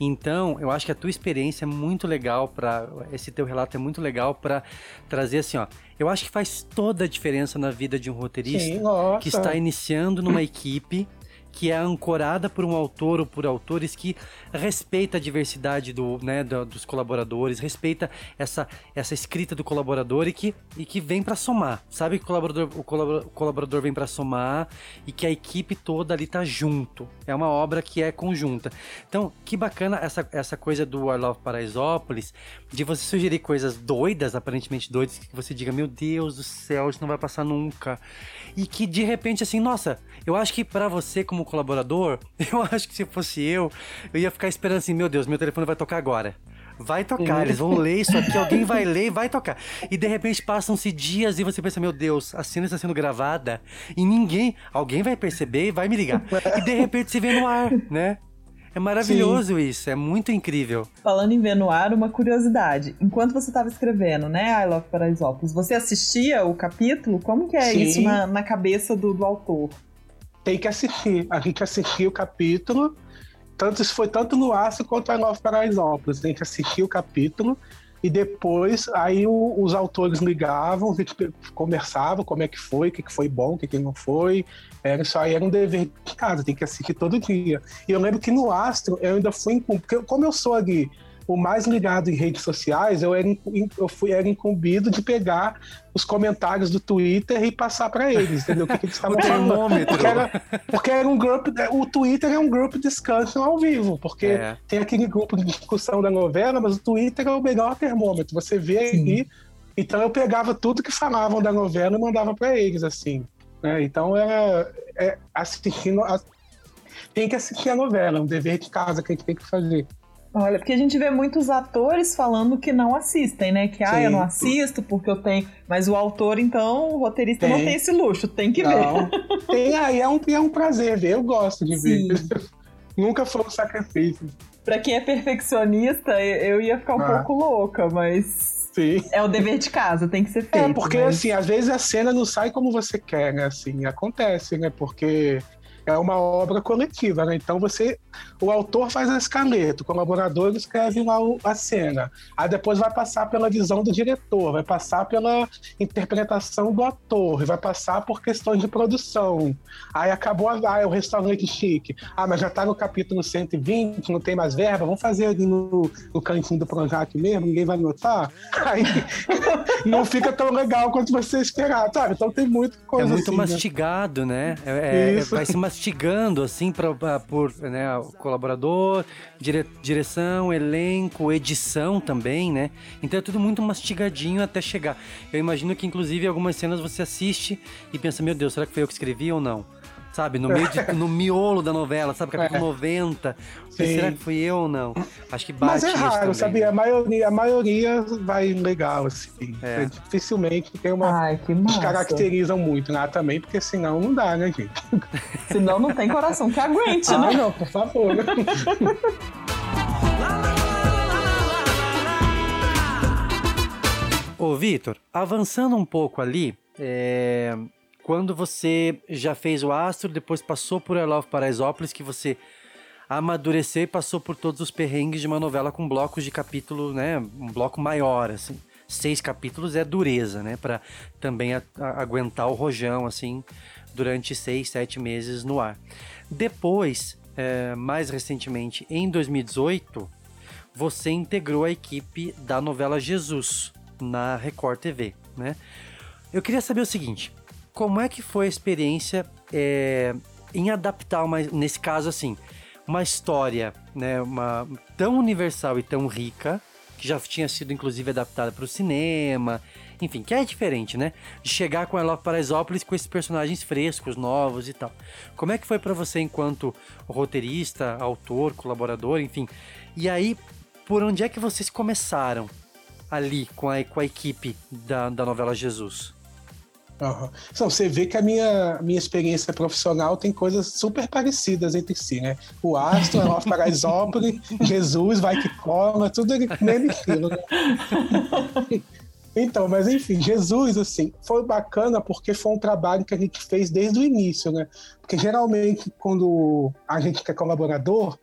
Speaker 1: Então, eu acho que a tua experiência é muito legal para esse teu relato é muito legal para trazer assim, ó. Eu acho que faz toda a diferença na vida de um roteirista
Speaker 4: Sim,
Speaker 1: que está iniciando numa equipe que é ancorada por um autor ou por autores que respeita a diversidade do, né, do- dos colaboradores, respeita essa, essa escrita do colaborador e que, e que vem para somar. Sabe que o colaborador, o colabora- o colaborador vem para somar e que a equipe toda ali tá junto. É uma obra que é conjunta. Então, que bacana essa, essa coisa do I Love Paraisópolis, de você sugerir coisas doidas, aparentemente doidas, que você diga, meu Deus do céu, isso não vai passar nunca. E que de repente, assim, nossa, eu acho que pra você como colaborador, eu acho que se fosse eu, eu ia ficar esperando assim, meu Deus, meu telefone vai tocar agora. Vai tocar, eles vão ler isso aqui, alguém vai ler e vai tocar. E de repente passam-se dias e você pensa, meu Deus, a cena está sendo gravada e ninguém, alguém vai perceber e vai me ligar. E de repente se vê no ar, né? É maravilhoso isso, é muito incrível.
Speaker 7: Falando em ver no ar, uma curiosidade. Enquanto você estava escrevendo, né, I Love Paraisópolis, você assistia o capítulo? Como que é
Speaker 4: Sim.
Speaker 7: isso na, na cabeça do, do autor?
Speaker 4: Tem que assistir. A gente assistiu o capítulo. Tanto isso foi tanto no Aço quanto a Nova Paraisópolis. Tem que assistir o capítulo. E depois, aí o- os autores ligavam, a gente conversava como é que foi, o que, que foi bom, o que, que não foi. Era, isso aí era um dever de casa, tem que assistir todo dia. E eu lembro que no Astro eu ainda fui porque como eu sou ali o mais ligado em redes sociais, eu, era, eu fui, era incumbido de pegar os comentários do Twitter e passar para eles, entendeu? O que, que eles estavam falando.
Speaker 1: termômetro.
Speaker 4: Porque era, porque era um grupo, o Twitter é um grupo de discussion ao vivo, porque
Speaker 1: É.
Speaker 4: tem aquele grupo de discussão da novela, mas o Twitter é o melhor termômetro. Você vê
Speaker 7: Sim.
Speaker 4: aí. Então eu pegava tudo que falavam da novela e mandava para eles, assim. né? Então era é, assistindo. a- tem que assistir a novela, é um dever de casa que a gente tem que fazer.
Speaker 7: Olha, porque a gente vê muitos atores falando que não assistem, né? Que, ah,
Speaker 4: Sim.
Speaker 7: eu não assisto porque eu tenho. Mas o autor, então, o roteirista não
Speaker 4: Tem.
Speaker 7: tem esse luxo, tem que ver.
Speaker 4: Não, tem aí, é um, é um prazer ver, eu gosto de
Speaker 7: Sim.
Speaker 4: ver. Nunca foi um sacrifício.
Speaker 7: Pra quem é perfeccionista, eu eu ia ficar um
Speaker 4: Ah.
Speaker 7: pouco louca, mas
Speaker 4: Sim.
Speaker 7: é o dever de casa, tem que ser feito.
Speaker 4: É, porque
Speaker 7: mas-
Speaker 4: assim, às vezes a cena não sai como você quer, né? Assim, acontece, né? Porque é uma obra coletiva, né? Então você. O autor faz a escaleta, o colaborador escreve lá a cena. Aí depois vai passar pela visão do diretor, vai passar pela interpretação do ator, vai passar por questões de produção. Aí acabou a. Ah, é o restaurante chique. Ah, mas já tá no capítulo 120, não tem mais verba, vamos fazer ali no, no cantinho do Projac mesmo, ninguém vai notar. Aí não fica tão legal quanto você esperar, sabe? Então tem muita
Speaker 1: É
Speaker 4: coisa
Speaker 1: muito
Speaker 4: assim, né?
Speaker 1: mastigado, né? É, é-
Speaker 4: Isso.
Speaker 1: vai se mastigando, assim, pra, pra- por né, colaborador, dire- direção, elenco, edição também, né? Então é tudo muito mastigadinho até chegar. Eu imagino que, inclusive, algumas cenas você assiste e pensa, meu Deus, será que foi eu que escrevi ou não? Sabe, no, meio de- no miolo da novela, sabe? Capítulo 90.
Speaker 4: Sim.
Speaker 1: Será que fui eu ou não? Acho que bate
Speaker 4: Mas é
Speaker 1: isso
Speaker 4: raro, sabia?
Speaker 1: né?
Speaker 4: A maioria, a maioria vai legal, assim.
Speaker 1: É.
Speaker 4: É, dificilmente tem uma.
Speaker 7: Ai, que massa.
Speaker 4: Caracterizam muito lá também, porque senão não dá, né, gente?
Speaker 7: Senão não tem coração que aguente,
Speaker 4: Ah,
Speaker 7: né?
Speaker 4: não, por favor. né?
Speaker 1: Ô, Vitor, avançando um pouco ali, é, quando você já fez o Astro, depois passou por I Love Paraisópolis, que você amadureceu e passou por todos os perrengues de uma novela com blocos de capítulo, né? Um bloco maior, assim. Seis capítulos é dureza, né? Pra também a- a- aguentar o rojão, assim, durante seis, sete meses no ar. Depois, é, mais recentemente, em 2018, você integrou a equipe da novela Jesus na Record TV, né? Eu queria saber o seguinte: como é que foi a experiência é, em adaptar uma, nesse caso assim, uma história, né, uma tão universal e tão rica que já tinha sido inclusive adaptada para o cinema, enfim, que é diferente, né? De chegar com ela Paraisópolis com esses personagens frescos, novos e tal. Como é que foi para você enquanto roteirista, autor, colaborador, enfim? E aí, por onde é que vocês começaram ali com a, com a equipe da, da novela Jesus?
Speaker 4: Aham. Então, você vê que a minha, minha experiência profissional tem coisas super parecidas entre si, né? O Astro, a Nova Paraisópolis, Jesus, vai que cola, tudo é mesmo estilo, né? Então, mas enfim, Jesus, assim, foi bacana porque foi um trabalho que a gente fez desde o início, né? Porque geralmente, quando a gente que é colaborador,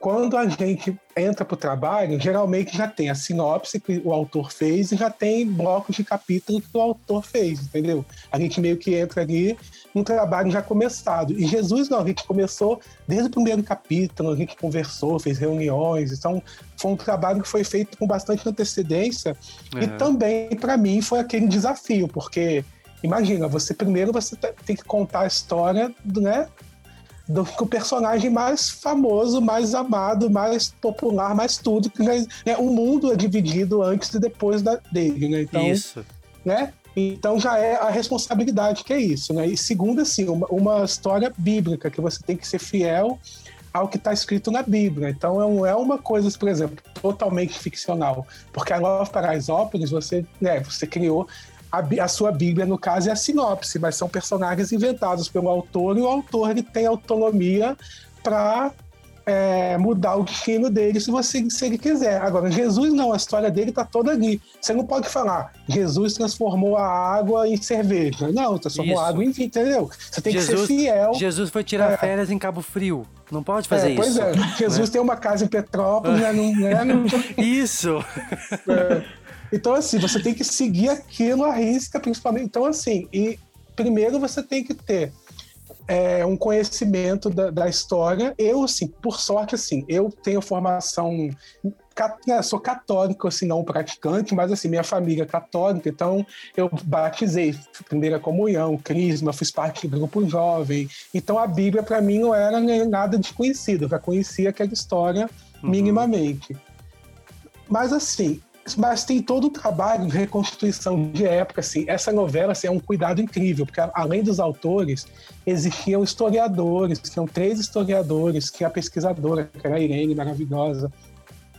Speaker 4: quando a gente entra para o trabalho, geralmente já tem a sinopse que o autor fez e já tem blocos de capítulo que o autor fez, entendeu? A gente meio que entra ali num trabalho já começado. E Jesus não, a gente começou desde o primeiro capítulo, a gente conversou, fez reuniões, então foi um trabalho que foi feito com bastante antecedência e também para mim foi aquele desafio, porque imagina, você primeiro você tem que contar a história, né, do que o personagem mais famoso, mais amado, mais popular, mais tudo. Que né, o mundo é dividido antes e depois da, dele, né? Então,
Speaker 1: Isso.
Speaker 4: Né? Então já é a responsabilidade que é isso, né? E segundo, assim, uma, uma história bíblica, que você tem que ser fiel ao que está escrito na Bíblia. Então não é uma coisa, por exemplo, totalmente ficcional. Porque a Love Paraisópolis, você, né, você criou a, a, sua Bíblia, no caso, é a sinopse, mas são personagens inventados pelo autor e o autor ele tem autonomia para é, mudar o destino dele se, você, se ele quiser. Agora, Jesus não, a história dele está toda ali. Você não pode falar, Jesus transformou a água em cerveja. Não, transformou
Speaker 1: Isso.
Speaker 4: a água em vinho, entendeu? Você tem
Speaker 1: Jesus,
Speaker 4: que ser fiel.
Speaker 1: Jesus foi tirar
Speaker 4: É.
Speaker 1: férias em Cabo Frio. Não pode fazer
Speaker 4: É, pois
Speaker 1: isso.
Speaker 4: é, Jesus tem uma casa em Petrópolis, né? Não, né?
Speaker 1: Isso!
Speaker 4: É. Então, assim, você tem que seguir aquilo à risca, principalmente. Então, assim, e primeiro você tem que ter é, um conhecimento da, da história. Eu, assim, por sorte, assim, eu tenho formação. né, Sou católico, assim, não praticante, mas assim, minha família é católica, então eu batizei primeira comunhão, crisma, fiz parte do grupo jovem. Então a Bíblia para mim não era nada desconhecido, eu já conhecia aquela história minimamente. Mas assim, mas tem todo o trabalho de reconstituição de época, assim. Essa novela assim, é um cuidado incrível, porque além dos autores, existiam historiadores, tinham três historiadores, tinha a pesquisadora, que era a Irene, maravilhosa.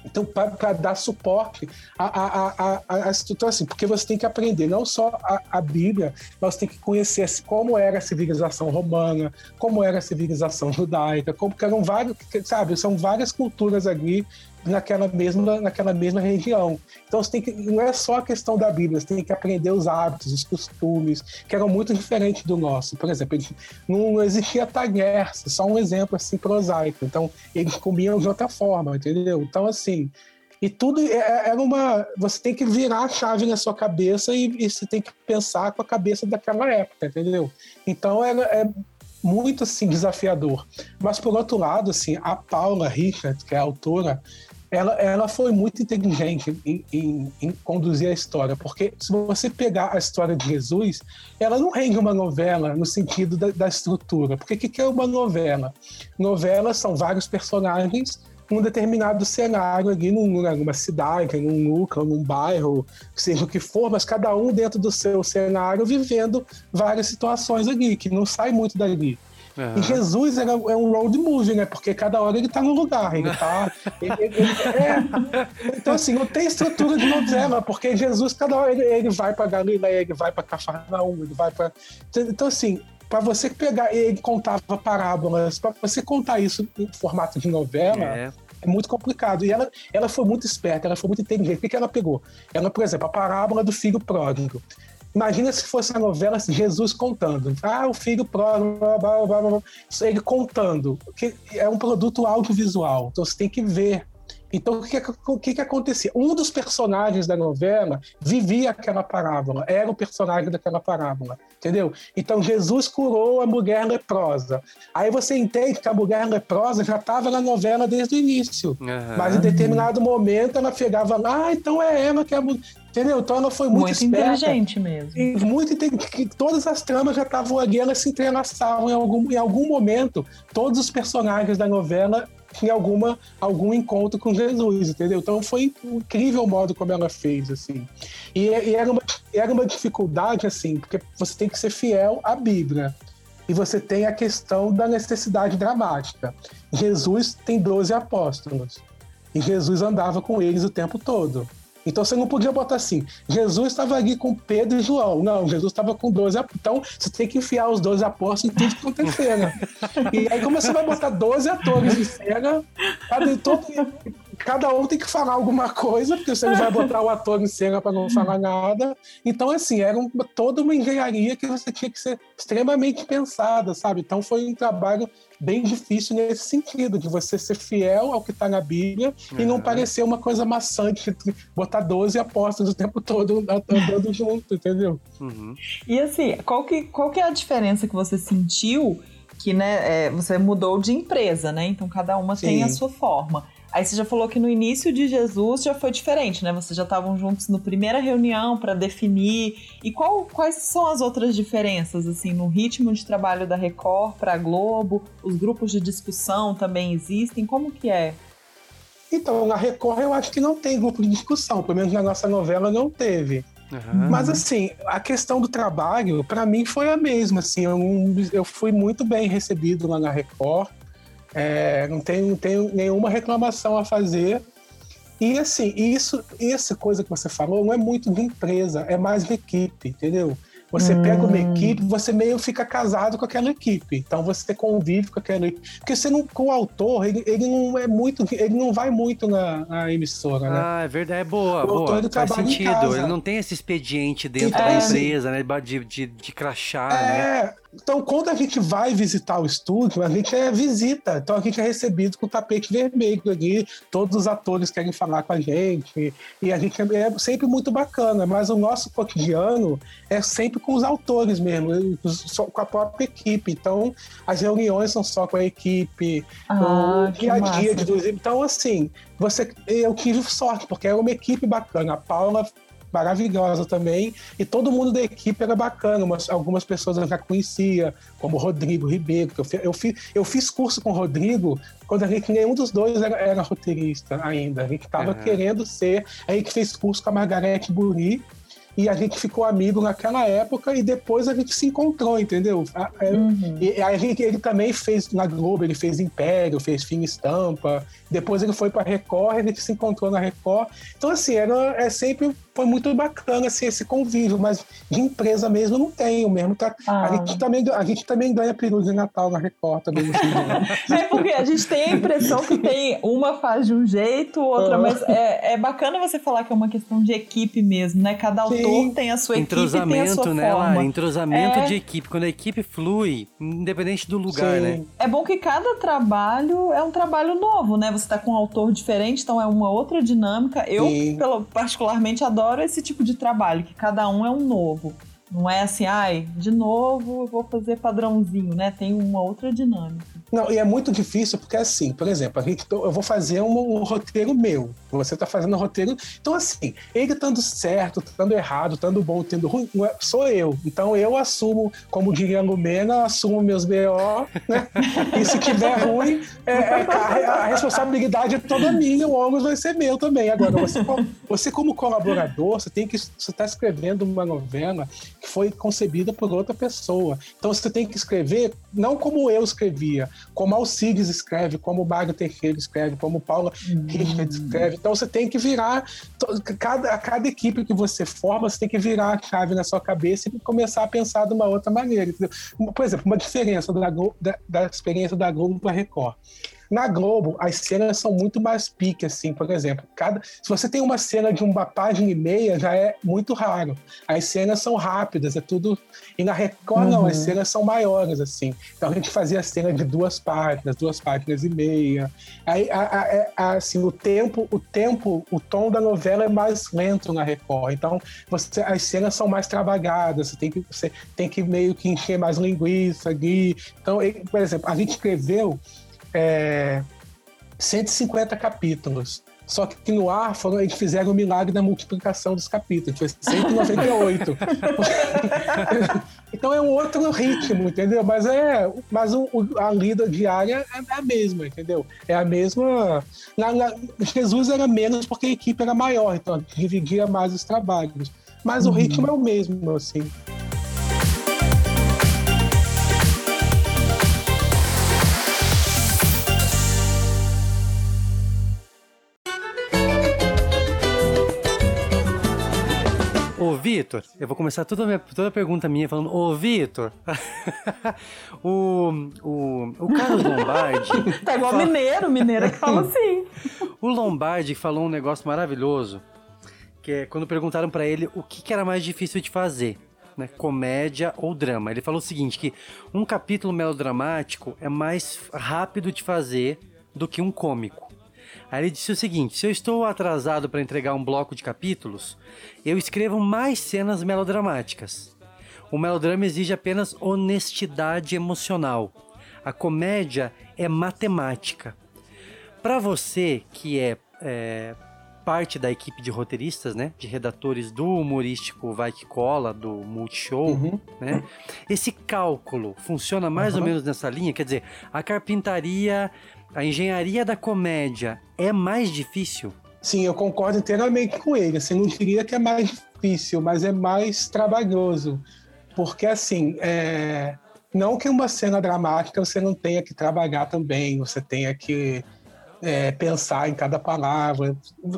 Speaker 4: Então, para dar suporte a, a, a, a, a então, assim, porque você tem que aprender não só a, a Bíblia, mas tem que conhecer assim, como era a civilização romana, como era a civilização judaica, como que eram vários, sabe, são várias culturas ali naquela mesma, naquela mesma região. Então você tem que, não é só a questão da Bíblia, você tem que aprender os hábitos, os costumes, que eram muito diferentes do nosso. Por exemplo, não existia talher, só um exemplo assim prosaico. Então eles comiam de outra forma, entendeu? Então assim, e tudo é- era uma. Você tem que virar a chave na sua cabeça e, e você tem que pensar com a cabeça daquela época, entendeu? Então era, é muito assim desafiador. Mas por outro lado, assim, a Paula Richard, que é a autora, ela, ela foi muito inteligente em, em- em conduzir a história, porque se você pegar a história de Jesus, ela não rende uma novela no sentido da, da estrutura. Porque o que, que é uma novela? Novelas são vários personagens num determinado cenário ali, num, numa cidade, num núcleo, num bairro, seja o que for, mas cada um dentro do seu cenário vivendo várias situações ali, que não sai muito dali. E Jesus era, é um road movie, né? Porque cada hora ele tá num lugar, ele tá. ele- ele- ele- é. Então, assim, não tem estrutura de novela, porque Jesus, cada hora ele, ele vai pra Galileia, ele vai pra Cafarnaum, ele vai pra. Então, assim, para você pegar. Ele contava parábolas, para você contar isso em formato de novela.
Speaker 1: É.
Speaker 4: É muito complicado. E ela, ela foi muito esperta, ela foi muito inteligente. O que, que ela pegou? Ela, por exemplo, a parábola do filho pródigo. Imagina se fosse a novela assim, Jesus contando. Ah, o filho pródigo, blá, blá, blá, blá, blá. ele contando. Que é um produto audiovisual. Então você tem que ver. Então o que, o que, que acontecia? Um dos personagens da novela vivia aquela parábola, era o personagem daquela parábola, entendeu? Então Jesus curou a mulher leprosa. Aí você entende que a mulher leprosa já estava na novela desde o início.
Speaker 1: Aham.
Speaker 4: Mas em determinado momento ela pegava lá, ah, então é ela que é a mulher. Entendeu? Então ela foi muito,
Speaker 7: Muito inteligente mesmo.
Speaker 4: E muito inteligente, todas as tramas já estavam ali, elas se entrelaçavam em algum, em algum momento. Todos os personagens da novela tinham alguma, algum encontro com Jesus, entendeu? Então foi incrível o modo como ela fez, assim. E, e era, uma, era uma dificuldade, assim, porque você tem que ser fiel à Bíblia. E você tem a questão da necessidade dramática. Jesus tem 12 apóstolos. E Jesus andava com eles o tempo todo. Então você não podia botar assim, Jesus estava ali com Pedro e João. Não, Jesus estava com 12 apóstolos. Então você tem que enfiar os 12 apóstolos em tudo que acontecer, né? E aí como você vai botar 12 atores em cena, sabe, todo... cada um tem que falar alguma coisa, porque você não vai botar o ator em cena para não falar nada. Então, assim, era uma, toda uma engenharia que você tinha que ser extremamente pensada, sabe? Então, foi um trabalho bem difícil nesse sentido, de você ser fiel ao que está na Bíblia e não parecer uma coisa maçante, botar 12 apóstolos o tempo todo andando junto, entendeu?
Speaker 1: Uhum.
Speaker 7: E assim, qual que, qual que é a diferença que você sentiu que né, é, você mudou de empresa, né? Então cada uma
Speaker 4: Sim.
Speaker 7: tem a sua forma. Aí você já falou que no início de Jesus já foi diferente, né? Vocês já estavam juntos na primeira reunião para definir. E qual, quais são as outras diferenças, assim, no ritmo de trabalho da Record para a Globo? Os grupos de discussão também existem? Como que é?
Speaker 4: Então, na Record eu acho que não tem grupo de discussão, pelo menos na nossa novela não teve.
Speaker 1: Uhum.
Speaker 4: Mas assim, a questão do trabalho, para mim foi a mesma. Assim, eu, eu fui muito bem recebido lá na Record. É, não, tenho, não tenho nenhuma reclamação a fazer. E assim, isso, essa coisa que você falou não é muito de empresa, é mais de equipe, entendeu? Você
Speaker 7: Hum.
Speaker 4: pega uma equipe, você meio fica casado com aquela equipe. Então você convive com aquela equipe. Porque você não, com o autor, ele, ele não é muito, ele não vai muito na, na emissora, né?
Speaker 1: Ah, é verdade, é boa,
Speaker 4: O
Speaker 1: boa.
Speaker 4: autor, ele
Speaker 1: Faz sentido.
Speaker 4: casa.
Speaker 1: Ele não tem esse expediente dentro
Speaker 4: Então,
Speaker 1: da
Speaker 4: assim,
Speaker 1: empresa, né? De, de, de crachá, né?
Speaker 4: É, então quando a gente vai visitar o estúdio, a gente é visita. Então a gente é recebido com o tapete vermelho ali, todos os atores querem falar com a gente, e a gente é, é sempre muito bacana, mas o nosso cotidiano é sempre com os autores mesmo, com a própria equipe. Então as reuniões são só com a equipe,
Speaker 7: Ah,
Speaker 4: o dia a dia de Então, assim, você, eu tive sorte, porque era uma equipe bacana. A Paula maravilhosa também, e todo mundo da equipe era bacana. Umas- algumas pessoas eu já conhecia, como o Rodrigo Ribeiro. Que eu, fi- eu, fi- eu fiz curso com o Rodrigo quando a gente, nenhum dos dois era, era roteirista ainda. A gente estava
Speaker 1: Aham.
Speaker 4: querendo ser. A gente fez curso com a Margarete Buri. E a gente ficou amigo naquela época e depois a gente se encontrou, entendeu? É-
Speaker 7: Uhum.
Speaker 4: e a gente, ele também fez na Globo, ele fez Império, fez Fina Estampa. Depois ele foi para Record, a gente se encontrou na Record. Então, assim, era, é sempre foi muito bacana assim, esse convívio, mas de empresa mesmo não tenho mesmo. Tá,
Speaker 7: Ah.
Speaker 4: a, gente também, a gente também ganha peru de Natal na Record também. ano.
Speaker 7: É porque a gente tem a impressão que tem uma faz de um jeito, outra,
Speaker 4: Ah.
Speaker 7: mas é, é bacana você falar que é uma questão de equipe mesmo, né? Cada autor
Speaker 4: Sim.
Speaker 7: tem a sua equipe e tem a
Speaker 1: Entrosamento,
Speaker 7: sua
Speaker 1: né,
Speaker 7: forma.
Speaker 1: Entrosamento
Speaker 7: É.
Speaker 1: de equipe. Quando a equipe flui, independente do lugar,
Speaker 4: Sim.
Speaker 1: né?
Speaker 7: É bom que cada trabalho é um trabalho novo, né? Você tá com um autor diferente, então é uma outra dinâmica. Eu, pelo- particularmente, adoro esse tipo de trabalho, que cada um é um novo. Não é assim, ai, de novo eu vou fazer padrãozinho, né? Tem uma outra dinâmica.
Speaker 4: Não, e é muito difícil porque assim, por exemplo, eu vou fazer um, um roteiro meu, você está fazendo roteiro, então assim, ele estando certo, estando errado, estando bom, tendo ruim, é- sou eu. Então eu assumo, como diria Lumena, assumo meus BO, né? E se tiver ruim, é, é, a, a responsabilidade é toda minha, o ônus vai ser meu também. Agora, você, como- você como colaborador, você tem que você está escrevendo uma novela que foi concebida por outra pessoa. Então você tem que escrever não como eu escrevia, como Alcides escreve, como o Mário Teixeira escreve, como Paula Richard escreve. Então você tem que virar cada, a cada equipe que você forma, você tem que virar a chave na sua cabeça e começar a pensar de uma outra maneira. entendeu? Por exemplo, uma diferença da, da, da experiência da Globo para Record. Na Globo, as cenas são muito mais pique, assim, por exemplo. Cada, se você tem uma cena de uma página e meia, já é muito raro. As cenas são rápidas, é tudo. E na Record, não, as cenas são maiores, assim. Então a gente fazia cena de duas páginas, duas páginas e meia. Aí, a- a- a- a- assim, o tempo, o tempo, o tom da novela é mais lento na Record. Então, você, as cenas são mais trabalhadas, você tem que, você tem que meio que encher mais linguiça ali. Então, ele- por exemplo, a gente escreveu é, 150 capítulos. Só que no ar foram, eles fizeram o milagre da multiplicação dos capítulos, foi 198. então é um outro ritmo, entendeu? Mas é, mas o, a lida diária é a mesma, entendeu? É a mesma. Na, na- Jesus era menos porque a equipe era maior, então dividia mais os trabalhos. Mas o ritmo é o mesmo, assim.
Speaker 1: Ô, Vitor, eu vou começar toda a, minha, toda a pergunta minha falando, ô, Vitor, o, o, o Carlos Lombardi...
Speaker 7: Tá igual
Speaker 1: fala-
Speaker 7: mineiro, mineiro que fala assim.
Speaker 1: O Lombardi falou um negócio maravilhoso, que é quando perguntaram pra ele o que, que era mais difícil de fazer, né? Comédia ou drama. Ele falou o seguinte, que um capítulo melodramático é mais rápido de fazer do que um cômico. Aí ele disse o seguinte: se eu estou atrasado para entregar um bloco de capítulos, eu escrevo mais cenas melodramáticas. O melodrama exige apenas honestidade emocional. A comédia é matemática. Para você que é, é, parte da equipe de roteiristas, né, de redatores do humorístico Vai que Cola, do Multishow,
Speaker 4: Uhum.
Speaker 1: né, esse cálculo funciona mais ou
Speaker 4: Uhum.
Speaker 1: menos nessa linha? Quer dizer, a carpintaria, a engenharia da comédia é mais difícil?
Speaker 4: Sim, eu concordo inteiramente com ele. Assim, não diria que é mais difícil, mas é mais trabalhoso. Porque, assim, é, não que uma cena dramática você não tenha que trabalhar também, você tenha que é, pensar em cada palavra,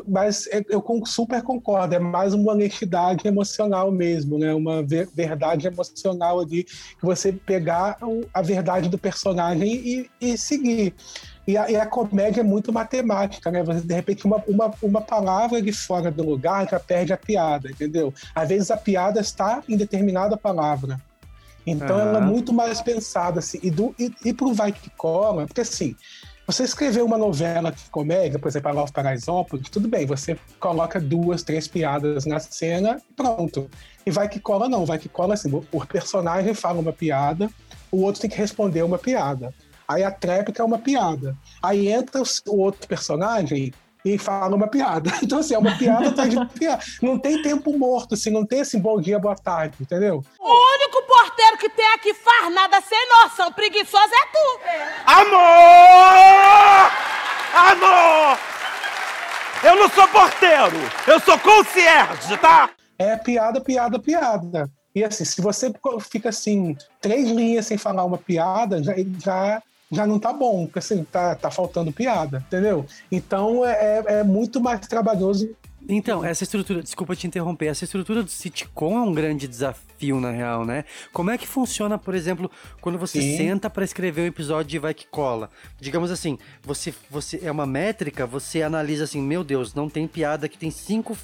Speaker 4: mas é- eu super concordo, é mais uma honestidade emocional mesmo, né? uma ver- verdade emocional ali, que você pegar a verdade do personagem e, e seguir. E a, e a comédia é muito matemática, né? Você, de repente, uma, uma, uma palavra de fora do lugar já perde a piada, entendeu? Às vezes a piada está em determinada palavra. Então
Speaker 1: Aham.
Speaker 4: ela é muito mais pensada, assim. E, do, e, e pro Vai Que Cola, porque assim, você escrever uma novela de comédia, por exemplo, a Love Paraisópolis, tudo bem, você coloca duas, três piadas na cena e pronto. E Vai Que Cola não, Vai Que Cola assim, o- o personagem fala uma piada, o outro tem que responder uma piada. Aí a tréplica é uma piada. Aí entra o outro personagem e fala uma piada. Então, assim, é uma piada atrás de piada. Não tem tempo morto, assim, não tem assim, bom dia, boa tarde, entendeu?
Speaker 6: O único porteiro que tem aqui faz nada sem noção. Preguiçoso é tu.
Speaker 8: Amor! Amor! Eu não sou porteiro, eu sou concierge, tá?
Speaker 4: É piada, piada, piada. E assim, se você fica assim, três linhas sem falar uma piada, já, já, já não tá bom, porque assim, tá, tá faltando piada, entendeu? Então é, é- é muito mais trabalhoso.
Speaker 1: Então, essa estrutura, desculpa te interromper, essa estrutura do sitcom é um grande desafio, na real, né? Como é que funciona, por exemplo, quando você
Speaker 4: Sim.
Speaker 1: senta pra escrever um episódio de Vai Que Cola? Digamos assim, você, você é uma métrica, você analisa assim, meu Deus, não tem piada, que tem cinco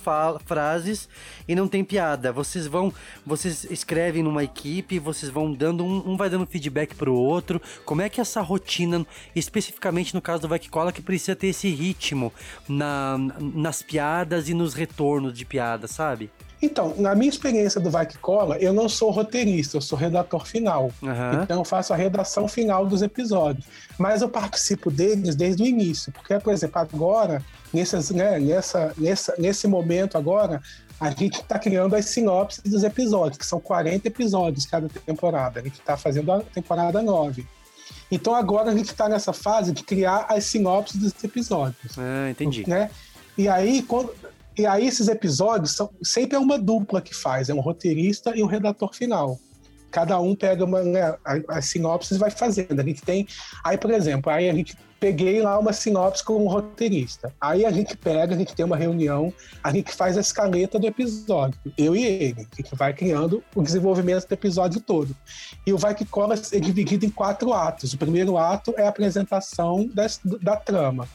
Speaker 1: frases e não tem piada. Vocês vão, vocês escrevem numa equipe, vocês vão dando, um, um vai dando feedback pro outro. Como é que essa rotina, especificamente no caso do Vai Que Cola, que precisa ter esse ritmo na, nas piadas e nos retornos de piada, sabe?
Speaker 4: Então, na minha experiência do Vai Que Cola, eu não sou roteirista, eu sou redator final.
Speaker 1: Aham.
Speaker 4: Então eu faço a redação final dos episódios. Mas eu participo deles desde o início. Porque, por exemplo, agora, nessas, né, nessa, nessa, nesse momento agora, a gente está criando as sinopses dos episódios, que são 40 episódios cada temporada. A gente está fazendo a temporada 9. Então agora a gente está nessa fase de criar as sinopses dos episódios
Speaker 1: Ah, entendi.
Speaker 4: né? E aí, quando, e aí esses episódios são sempre é uma dupla que faz, é um roteirista e um redator final. Cada um pega uma, né, a, a sinopse e vai fazendo. A gente tem, aí por exemplo, aí a gente peguei lá uma sinopse com um roteirista. Aí a gente pega, a gente tem uma reunião, a gente faz a escaleta do episódio, eu e ele. A gente vai criando o desenvolvimento do episódio todo. E o Vai Que Cola é dividido em quatro atos. O primeiro ato é a apresentação das- da trama.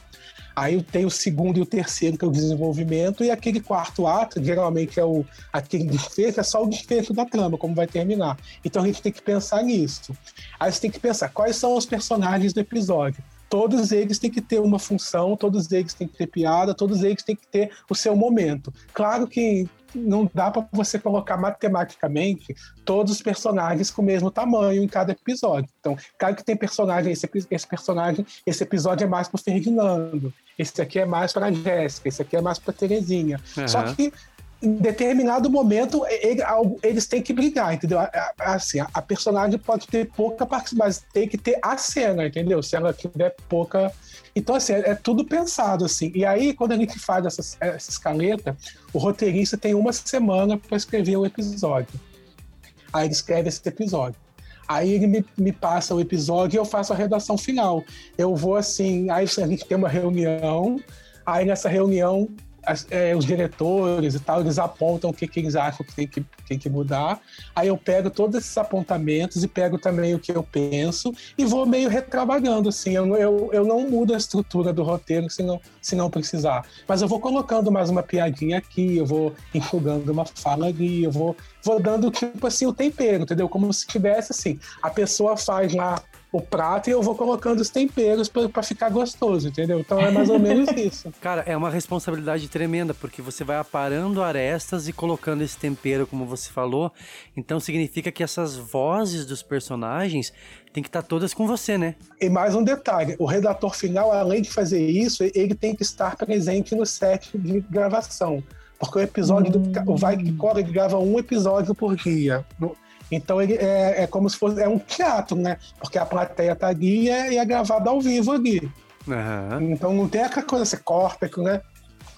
Speaker 4: Aí tem o segundo e o terceiro, que é o desenvolvimento, e aquele quarto ato, geralmente é o aquele desfecho, é só o desfecho da trama, como vai terminar. Então a gente tem que pensar nisso. Aí você tem que pensar quais são os personagens do episódio. Todos eles têm que ter uma função, todos eles têm que ter piada, todos eles têm que ter o seu momento. Claro que não dá para você colocar matematicamente todos os personagens com o mesmo tamanho em cada episódio. Então, claro que tem personagem, esse, esse personagem, esse episódio é mais pro Ferdinando, esse aqui é mais pra Jéssica, esse aqui é mais pra Terezinha.
Speaker 1: Aham.
Speaker 4: Só que em determinado momento ele- eles têm que brigar, entendeu? Assim, a, personagem pode ter pouca participação, mas tem que ter a cena, entendeu? Se ela tiver pouca. Então, assim, é, é tudo pensado, assim. E aí, quando a gente faz essa, essa escaleta, o roteirista tem uma semana para escrever o episódio. Aí ele escreve esse episódio. Aí ele me, me passa o episódio e eu faço a redação final. Eu vou assim, aí a gente tem uma reunião, aí nessa reunião as- é, os diretores e tal, eles apontam o que, que eles acham que tem, que tem que mudar. Aí eu pego todos esses apontamentos e pego também o que eu penso e vou meio retrabalhando, assim. Eu, eu, eu não mudo a estrutura do roteiro se não, se não precisar. Mas eu vou colocando mais uma piadinha aqui, eu vou enxugando uma fala ali, eu vou, vou dando, tipo assim, o tempero, entendeu? Como se tivesse, assim, a pessoa faz lá o prato e eu vou colocando os temperos pra ficar gostoso, entendeu? Então é mais ou menos isso.
Speaker 1: Cara, é uma responsabilidade tremenda, porque você vai aparando arestas e colocando esse tempero, como você falou. Então significa que essas vozes dos personagens têm que estar todas com você, né?
Speaker 4: E mais um detalhe: o redator final, além de fazer isso, ele tem que estar presente no set de gravação. Porque o episódio do o Vai que Corre ele grava um episódio por dia. Então ele é, é como se fosse é um teatro, né? Porque a plateia tá ali e é, é gravado ao vivo ali.
Speaker 1: Aham.
Speaker 4: Então não tem aquela coisa, você corta, né?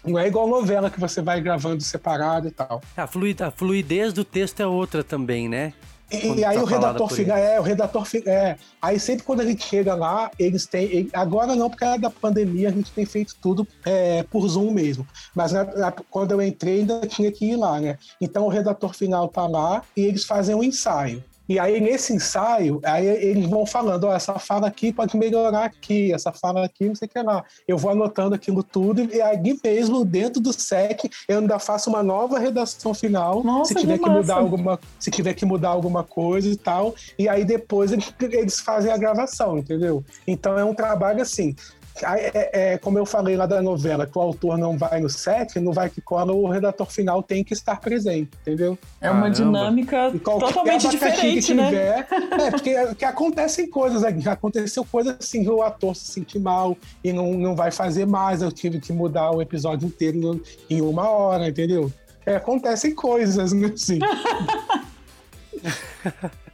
Speaker 4: Não é igual novela que você vai gravando separado e tal.
Speaker 1: A, flui- a fluidez do texto é outra também, né?
Speaker 4: E, e aí
Speaker 1: tá
Speaker 4: o redator final, é, o redator fi- é. Aí sempre quando a gente chega lá, eles têm. ele- agora não, porque era da pandemia, a gente tem feito tudo é, por Zoom mesmo. Mas na- na- quando eu entrei, ainda tinha que ir lá, né? Então o redator final tá lá e eles fazem um ensaio. E aí, nesse ensaio, aí eles vão falando, ó, essa fala aqui pode melhorar aqui, essa fala aqui, não sei o que lá. Eu vou anotando aquilo tudo, e aí mesmo, dentro do set, eu ainda faço uma nova redação final.
Speaker 7: Nossa,
Speaker 4: se tiver
Speaker 7: que
Speaker 4: que, mudar alguma, se tiver que mudar alguma coisa e tal. E aí depois eles, eles fazem a gravação, entendeu? Então é um trabalho assim. É, é, como eu falei lá da novela, que o autor não vai no set, no vai que cola, o redator final tem que estar presente, entendeu?
Speaker 7: É uma
Speaker 1: Caramba.
Speaker 7: dinâmica totalmente diferente,
Speaker 4: que
Speaker 7: né?
Speaker 4: tiver, É, porque que acontecem coisas, né? aconteceu coisas assim, o ator se sentir mal e não, não vai fazer mais, eu tive que mudar o episódio inteiro no- em uma hora, entendeu? É, acontecem coisas, né? Assim.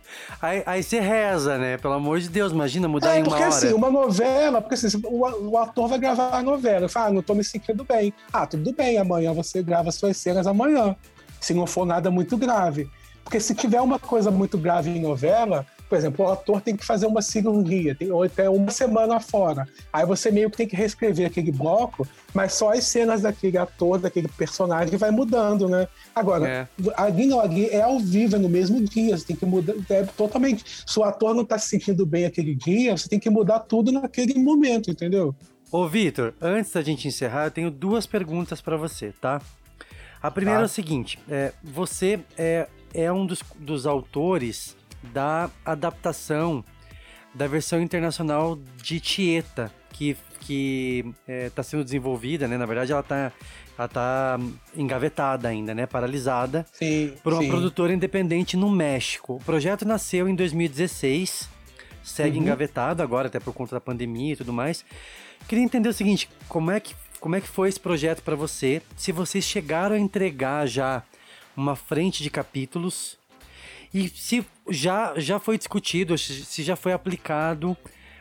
Speaker 1: Aí, aí você reza, né? Pelo amor de Deus, imagina mudar
Speaker 4: É,
Speaker 1: em uma
Speaker 4: porque
Speaker 1: hora.
Speaker 4: assim, uma novela, porque assim, o, o ator vai gravar a novela, fala, ah, não tô me sentindo bem. Ah, tudo bem, amanhã você grava suas cenas amanhã, se não for nada muito grave. Porque se tiver uma coisa muito grave em novela, por exemplo, o ator tem que fazer uma cirurgia, tem, ou até uma semana fora. Aí você meio que tem que reescrever aquele bloco, mas só as cenas daquele ator, daquele personagem vai mudando, né? Agora,
Speaker 1: É.
Speaker 4: ali não, ali é ao vivo, é no mesmo dia, você tem que mudar é, totalmente. Se o ator não tá se sentindo bem aquele dia, você tem que mudar tudo naquele momento, entendeu?
Speaker 1: Ô, Vitor, antes da gente encerrar, eu tenho duas perguntas pra você, tá? A primeira
Speaker 4: Tá.
Speaker 1: é o seguinte: é, você é, é um dos, dos autores da adaptação da versão internacional de Tieta, que que está sendo desenvolvida, né? Na verdade, ela tá, ela tá engavetada ainda, né? Paralisada
Speaker 4: Sim.
Speaker 1: por uma
Speaker 4: sim.
Speaker 1: produtora independente no México. O projeto nasceu em 2016, segue
Speaker 4: Uhum.
Speaker 1: engavetado agora, até por conta da pandemia e tudo mais. Queria entender o seguinte: como é que, como é que foi esse projeto para você? Se vocês chegaram a entregar já uma frente de capítulos e se já, já foi discutido, se já foi aplicado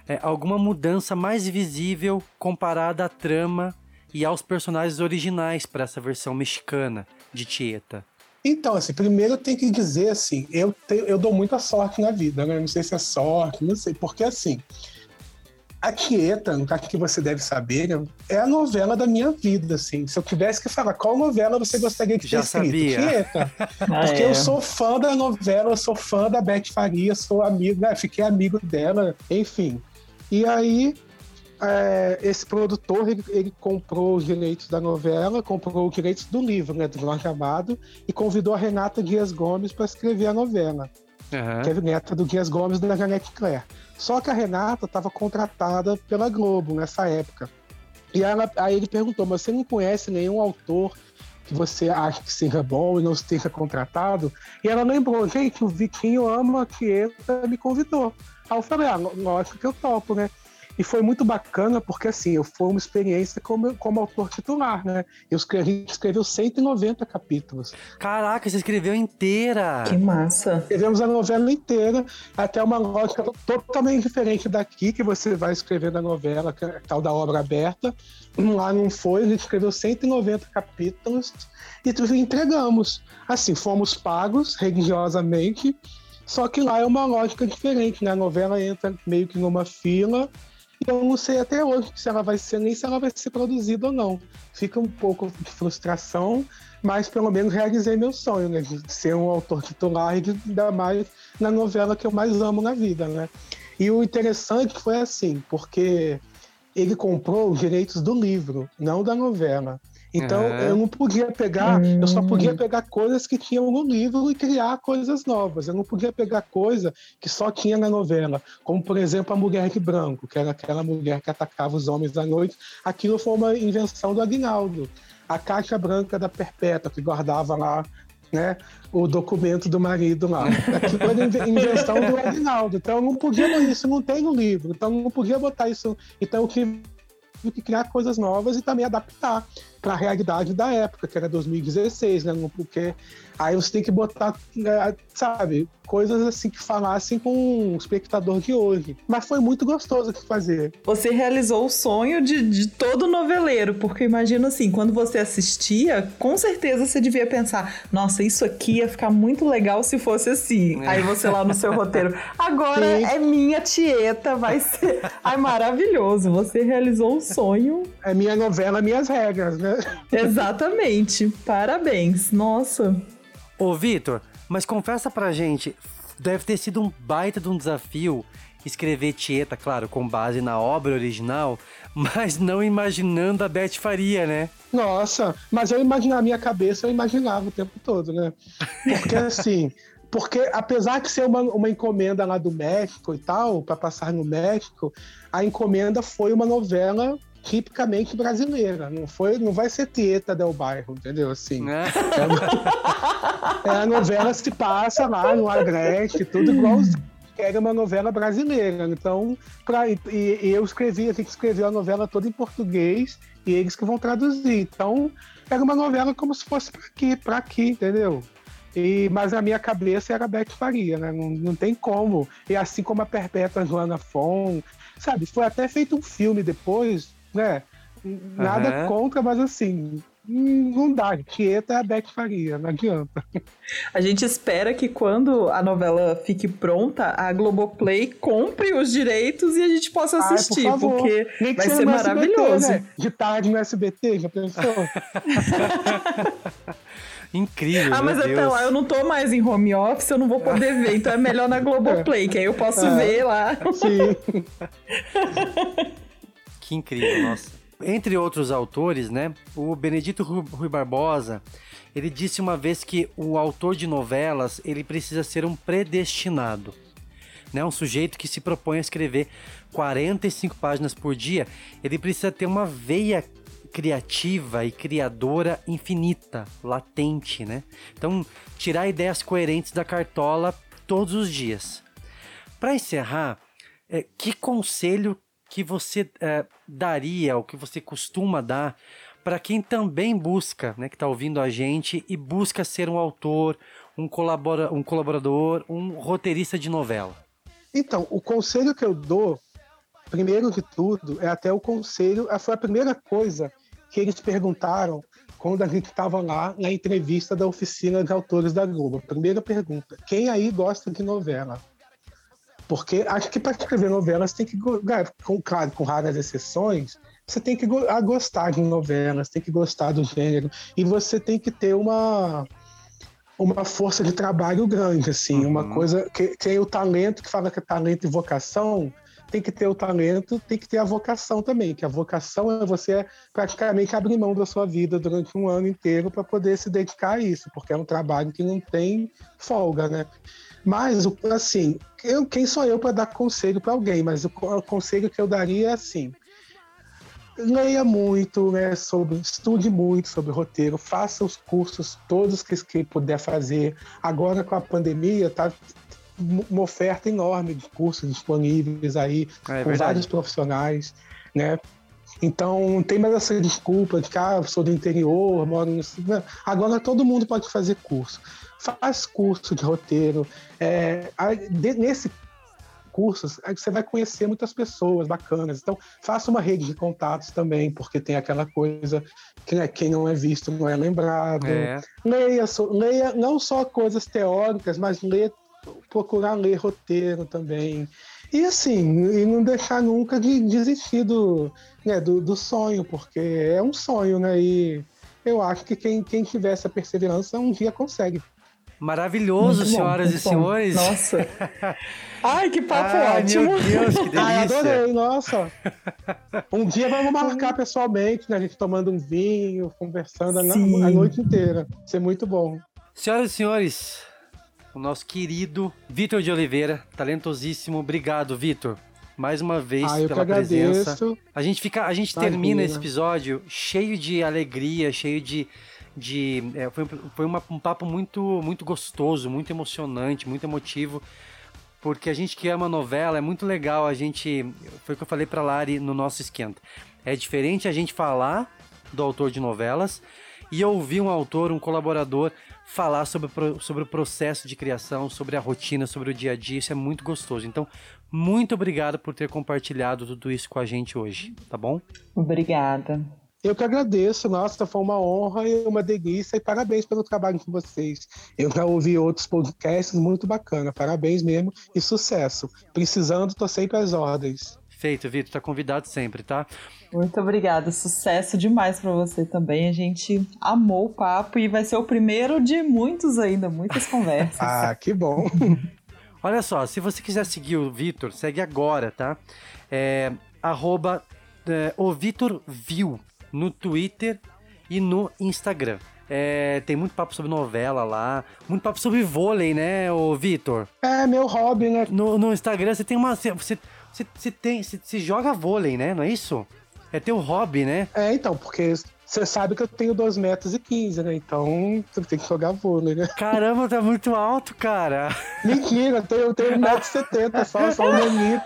Speaker 1: é, alguma mudança mais visível comparada à trama e aos personagens originais para essa versão mexicana de Tieta.
Speaker 4: Então, assim, primeiro tenho que dizer assim, eu, eu dou muita sorte na vida, né? Não sei se é sorte, não sei, porque assim, a Tieta, no caso que você deve saber, né, é a novela da minha vida, assim. Se eu tivesse que falar qual novela você gostaria ter
Speaker 1: Já
Speaker 4: escrito,
Speaker 1: sabia.
Speaker 4: Tieta.
Speaker 7: Ah,
Speaker 4: Porque
Speaker 7: é.
Speaker 4: eu sou fã da novela, eu sou fã da Beth Faria, sou amigo, né, fiquei amigo dela, enfim. E aí, é, esse produtor, ele, ele comprou os direitos da novela, comprou os direitos do livro, né, do Jorge Amado, e convidou a Renata Dias Gomes para escrever a novela,
Speaker 1: Aham.
Speaker 4: que é neta do Dias Gomes da Janete Claire. Só que a Renata estava contratada pela Globo nessa época. E ela, aí ele perguntou, mas você não conhece nenhum autor que você acha que seja bom e não esteja contratado? E ela lembrou, gente, o Vitinho ama a Tieta, me convidou. Aí eu falei, ah, lógico que eu topo, né? E foi muito bacana porque, assim, foi uma experiência como, como autor titular, né? Eu escrevi, escreveu 190 capítulos.
Speaker 1: Caraca, você escreveu inteira!
Speaker 7: Que massa.
Speaker 4: Escrevemos a novela inteira, até uma lógica totalmente diferente daqui, que você vai escrever na novela, que é a tal da obra aberta. Lá não foi, a gente escreveu 190 capítulos e entregamos. Assim, fomos pagos religiosamente, só que lá é uma lógica diferente, né? A novela entra meio que numa fila E eu não sei até hoje se ela vai ser, nem se ela vai ser produzida ou não. Fica um pouco de frustração, mas pelo menos realizei meu sonho, né? De ser um autor titular e de dar mais na novela que eu mais amo na vida, né? E o interessante foi assim, porque ele comprou os direitos do livro, não da novela. Então eu não podia pegar, eu só podia pegar coisas que tinham no livro e criar coisas novas. Eu não podia pegar coisa que só tinha na novela, como por exemplo a mulher de branco, que era aquela mulher que atacava os homens à noite. Aquilo foi uma invenção do Aguinaldo. A caixa branca da Perpétua, que guardava lá né, o documento do marido lá. Aquilo era inve- invenção do Aguinaldo. Então eu não podia, isso não tem no livro. Então eu não podia botar isso. Então eu tive que criar coisas novas e também adaptar para a realidade da época, que era 2016, né? Porque aí você tem que botar, né, sabe, coisas assim que falassem com o espectador de hoje. Mas foi muito gostoso de fazer.
Speaker 7: Você realizou o sonho de, de todo noveleiro, porque imagina assim, quando você assistia, com certeza você devia pensar: nossa, isso aqui ia ficar muito legal se fosse assim.
Speaker 1: É.
Speaker 7: Aí você lá no seu roteiro, agora
Speaker 4: Sim.
Speaker 7: é minha tieta, vai ser. Ai, maravilhoso, você realizou o sonho.
Speaker 4: É minha novela, minhas regras, né?
Speaker 7: Exatamente. Parabéns. Nossa.
Speaker 1: Ô, Vitor, mas confessa pra gente, deve ter sido um baita de um desafio escrever Tieta, claro, com base na obra original, mas não imaginando a Beth Faria, né?
Speaker 4: Nossa, mas eu imaginava, na minha cabeça eu imaginava o tempo todo, né? Porque assim, porque apesar de ser uma, uma encomenda lá do México e tal, para passar no México, a encomenda foi uma novela tipicamente brasileira, não foi, não vai ser Tieta del Bairro, entendeu? Assim,
Speaker 1: Né?
Speaker 4: é, a novela se passa lá no Agreste, tudo igualzinho. que Era uma novela brasileira, então pra, e, e eu escrevi, a gente escreveu a novela toda em português e eles que vão traduzir. Então era uma novela como se fosse para aqui, para aqui, entendeu? E, mas a minha cabeça era Beth Faria, né? Não, não tem como. E assim como a Perpétua Joana Fon, sabe? Foi até feito um filme depois, né? Nada
Speaker 1: Aham.
Speaker 4: contra, mas assim, hum, não dá. Tieta é a Beth Faria, não adianta.
Speaker 7: A gente espera que quando a novela fique pronta, a Globoplay compre os direitos e a gente possa
Speaker 4: Ai, por
Speaker 7: assistir,
Speaker 4: favor.
Speaker 7: porque
Speaker 4: Nem
Speaker 7: vai ser
Speaker 4: no SBT,
Speaker 7: maravilhoso.
Speaker 4: né? De tarde no SBT, já pensou?
Speaker 1: Incrível,
Speaker 7: Ah, mas
Speaker 1: meu
Speaker 7: até
Speaker 1: Deus.
Speaker 7: lá eu não tô mais em home office, eu não vou poder ver, então é melhor na Globoplay, que aí eu posso
Speaker 4: É.
Speaker 7: ver lá.
Speaker 4: Sim.
Speaker 1: Que incrível, nossa. Entre outros autores, né? O Benedito Ru- Rui Barbosa, ele disse uma vez que o autor de novelas, ele precisa ser um predestinado. Né? Um sujeito que se propõe a escrever 45 páginas por dia, ele precisa ter uma veia criativa e criadora infinita, latente, né? Então, tirar ideias coerentes da cartola todos os dias. Para encerrar, é, que conselho que você é, daria, ou que você costuma dar para quem também busca, né, que está ouvindo a gente e busca ser um autor, um, colabora, um colaborador, um roteirista de novela?
Speaker 4: Então, o conselho que eu dou, primeiro de tudo, é até o conselho, foi a primeira coisa que eles perguntaram quando a gente estava lá na entrevista da oficina de autores da Globo. Primeira pergunta: quem aí gosta de novela? Porque acho que para escrever novelas tem que, com, claro, com raras exceções, você tem que gostar de novelas, tem que gostar do gênero e você tem que ter uma uma força de trabalho grande, assim, uma coisa que tem o talento que fala que é talento e vocação, tem que ter o talento, tem que ter a vocação também, que a vocação é você praticamente abrir mão da sua vida durante um ano inteiro para poder se dedicar a isso, porque é um trabalho que não tem folga, né? Mas, assim, eu, quem sou eu para dar conselho para alguém? Mas o, o conselho que eu daria é assim: leia muito, né, sobre, estude muito sobre roteiro, faça os cursos todos que, que puder fazer. Agora com a pandemia, tá uma oferta enorme de cursos disponíveis aí,
Speaker 1: É
Speaker 4: com
Speaker 1: verdade.
Speaker 4: vários profissionais, né? Então, não tem mais essa desculpa de que ah, sou do interior, moro no... Não, Agora todo mundo pode fazer curso. Faz curso de roteiro. É, nesse cursos, você vai conhecer muitas pessoas bacanas. Então, faça uma rede de contatos também, porque tem aquela coisa que né, quem não é visto não é lembrado.
Speaker 1: É.
Speaker 4: Leia, leia não só coisas teóricas, mas ler, procurar ler roteiro também. E assim, e não deixar nunca de desistir do, né, do, do sonho, porque é um sonho, né? E eu acho que quem, quem tiver essa perseverança um dia consegue.
Speaker 1: Maravilhoso,
Speaker 7: Muito bom,
Speaker 1: senhoras e
Speaker 7: muito bom.
Speaker 1: senhores.
Speaker 7: Nossa. Ai, que papo
Speaker 1: Ai,
Speaker 7: ótimo.
Speaker 1: meu Deus, que
Speaker 4: Ai,
Speaker 1: delícia.
Speaker 4: adorei, nossa. Um dia vamos marcar pessoalmente, né? A gente tomando um vinho, conversando
Speaker 7: Sim.
Speaker 4: a noite inteira. Isso é muito bom.
Speaker 1: Senhoras e senhores, o nosso querido Vitor de Oliveira, talentosíssimo. Obrigado, Vitor. Mais uma vez
Speaker 4: Ah,
Speaker 1: pela presença. A gente fica, a gente
Speaker 4: Imagina.
Speaker 1: termina esse episódio cheio de alegria, cheio de de é, foi, foi uma- um papo muito muito gostoso, muito emocionante, muito emotivo. Porque a gente que ama novela, é muito legal a gente. Foi o que eu falei pra Lari no nosso esquenta. É diferente a gente falar do autor de novelas e ouvir um autor, um colaborador, falar sobre, sobre o processo de criação, sobre a rotina, sobre o dia a dia. Isso é muito gostoso. Então, muito obrigado por ter compartilhado tudo isso com a gente hoje, tá bom?
Speaker 7: Obrigada.
Speaker 4: Eu que agradeço, nossa, foi uma honra e uma delícia e parabéns pelo trabalho de vocês. Eu já ouvi outros podcasts muito bacana, parabéns mesmo e sucesso. Precisando, tô sempre às ordens.
Speaker 1: Feito, Vitor, tá convidado sempre, tá?
Speaker 7: Muito obrigada. Sucesso demais pra você também. A gente amou o papo e vai ser o primeiro de muitos ainda, muitas conversas.
Speaker 4: Ah, que bom.
Speaker 1: Olha só, se você quiser seguir o Vitor, segue agora, tá? É, arroba é, o Vitor Viu no Twitter e no Instagram. É, tem muito papo sobre novela lá, muito papo sobre vôlei, né, o Vitor?
Speaker 4: É meu hobby, né?
Speaker 1: No, no Instagram você tem uma. Você, você, tem. Você, joga vôlei, né? Não é isso? É teu hobby, né?
Speaker 4: É, então, porque você sabe que eu tenho 2 metros e 15, né? Então você tem que jogar vôlei, né?
Speaker 1: Caramba, tá muito alto, cara.
Speaker 4: Mentira, eu tenho, eu tenho 1,70m, só, só um menino.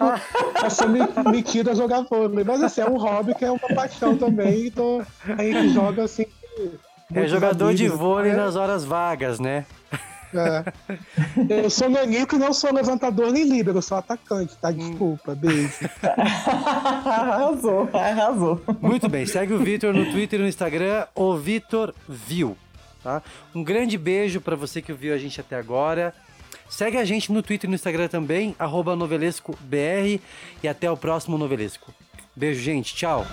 Speaker 4: Essa mentira jogar vôlei. Mas assim, é um hobby que é uma paixão também. Então a gente joga assim.
Speaker 1: É jogador de
Speaker 4: amigos,
Speaker 1: vôlei
Speaker 4: né?
Speaker 1: nas horas vagas, né?
Speaker 4: É. Eu sou nanico e não sou levantador nem líbero, eu sou atacante, tá?
Speaker 1: Hum.
Speaker 4: Desculpa, beijo.
Speaker 7: arrasou, arrasou.
Speaker 1: Muito bem, segue o Vitor no Twitter e no Instagram, o Vitor Viu, tá? Um grande beijo pra você que ouviu a gente até agora. Segue a gente no Twitter e no Instagram também, arroba novelescobr e até o próximo Novelesco. Beijo, gente, tchau!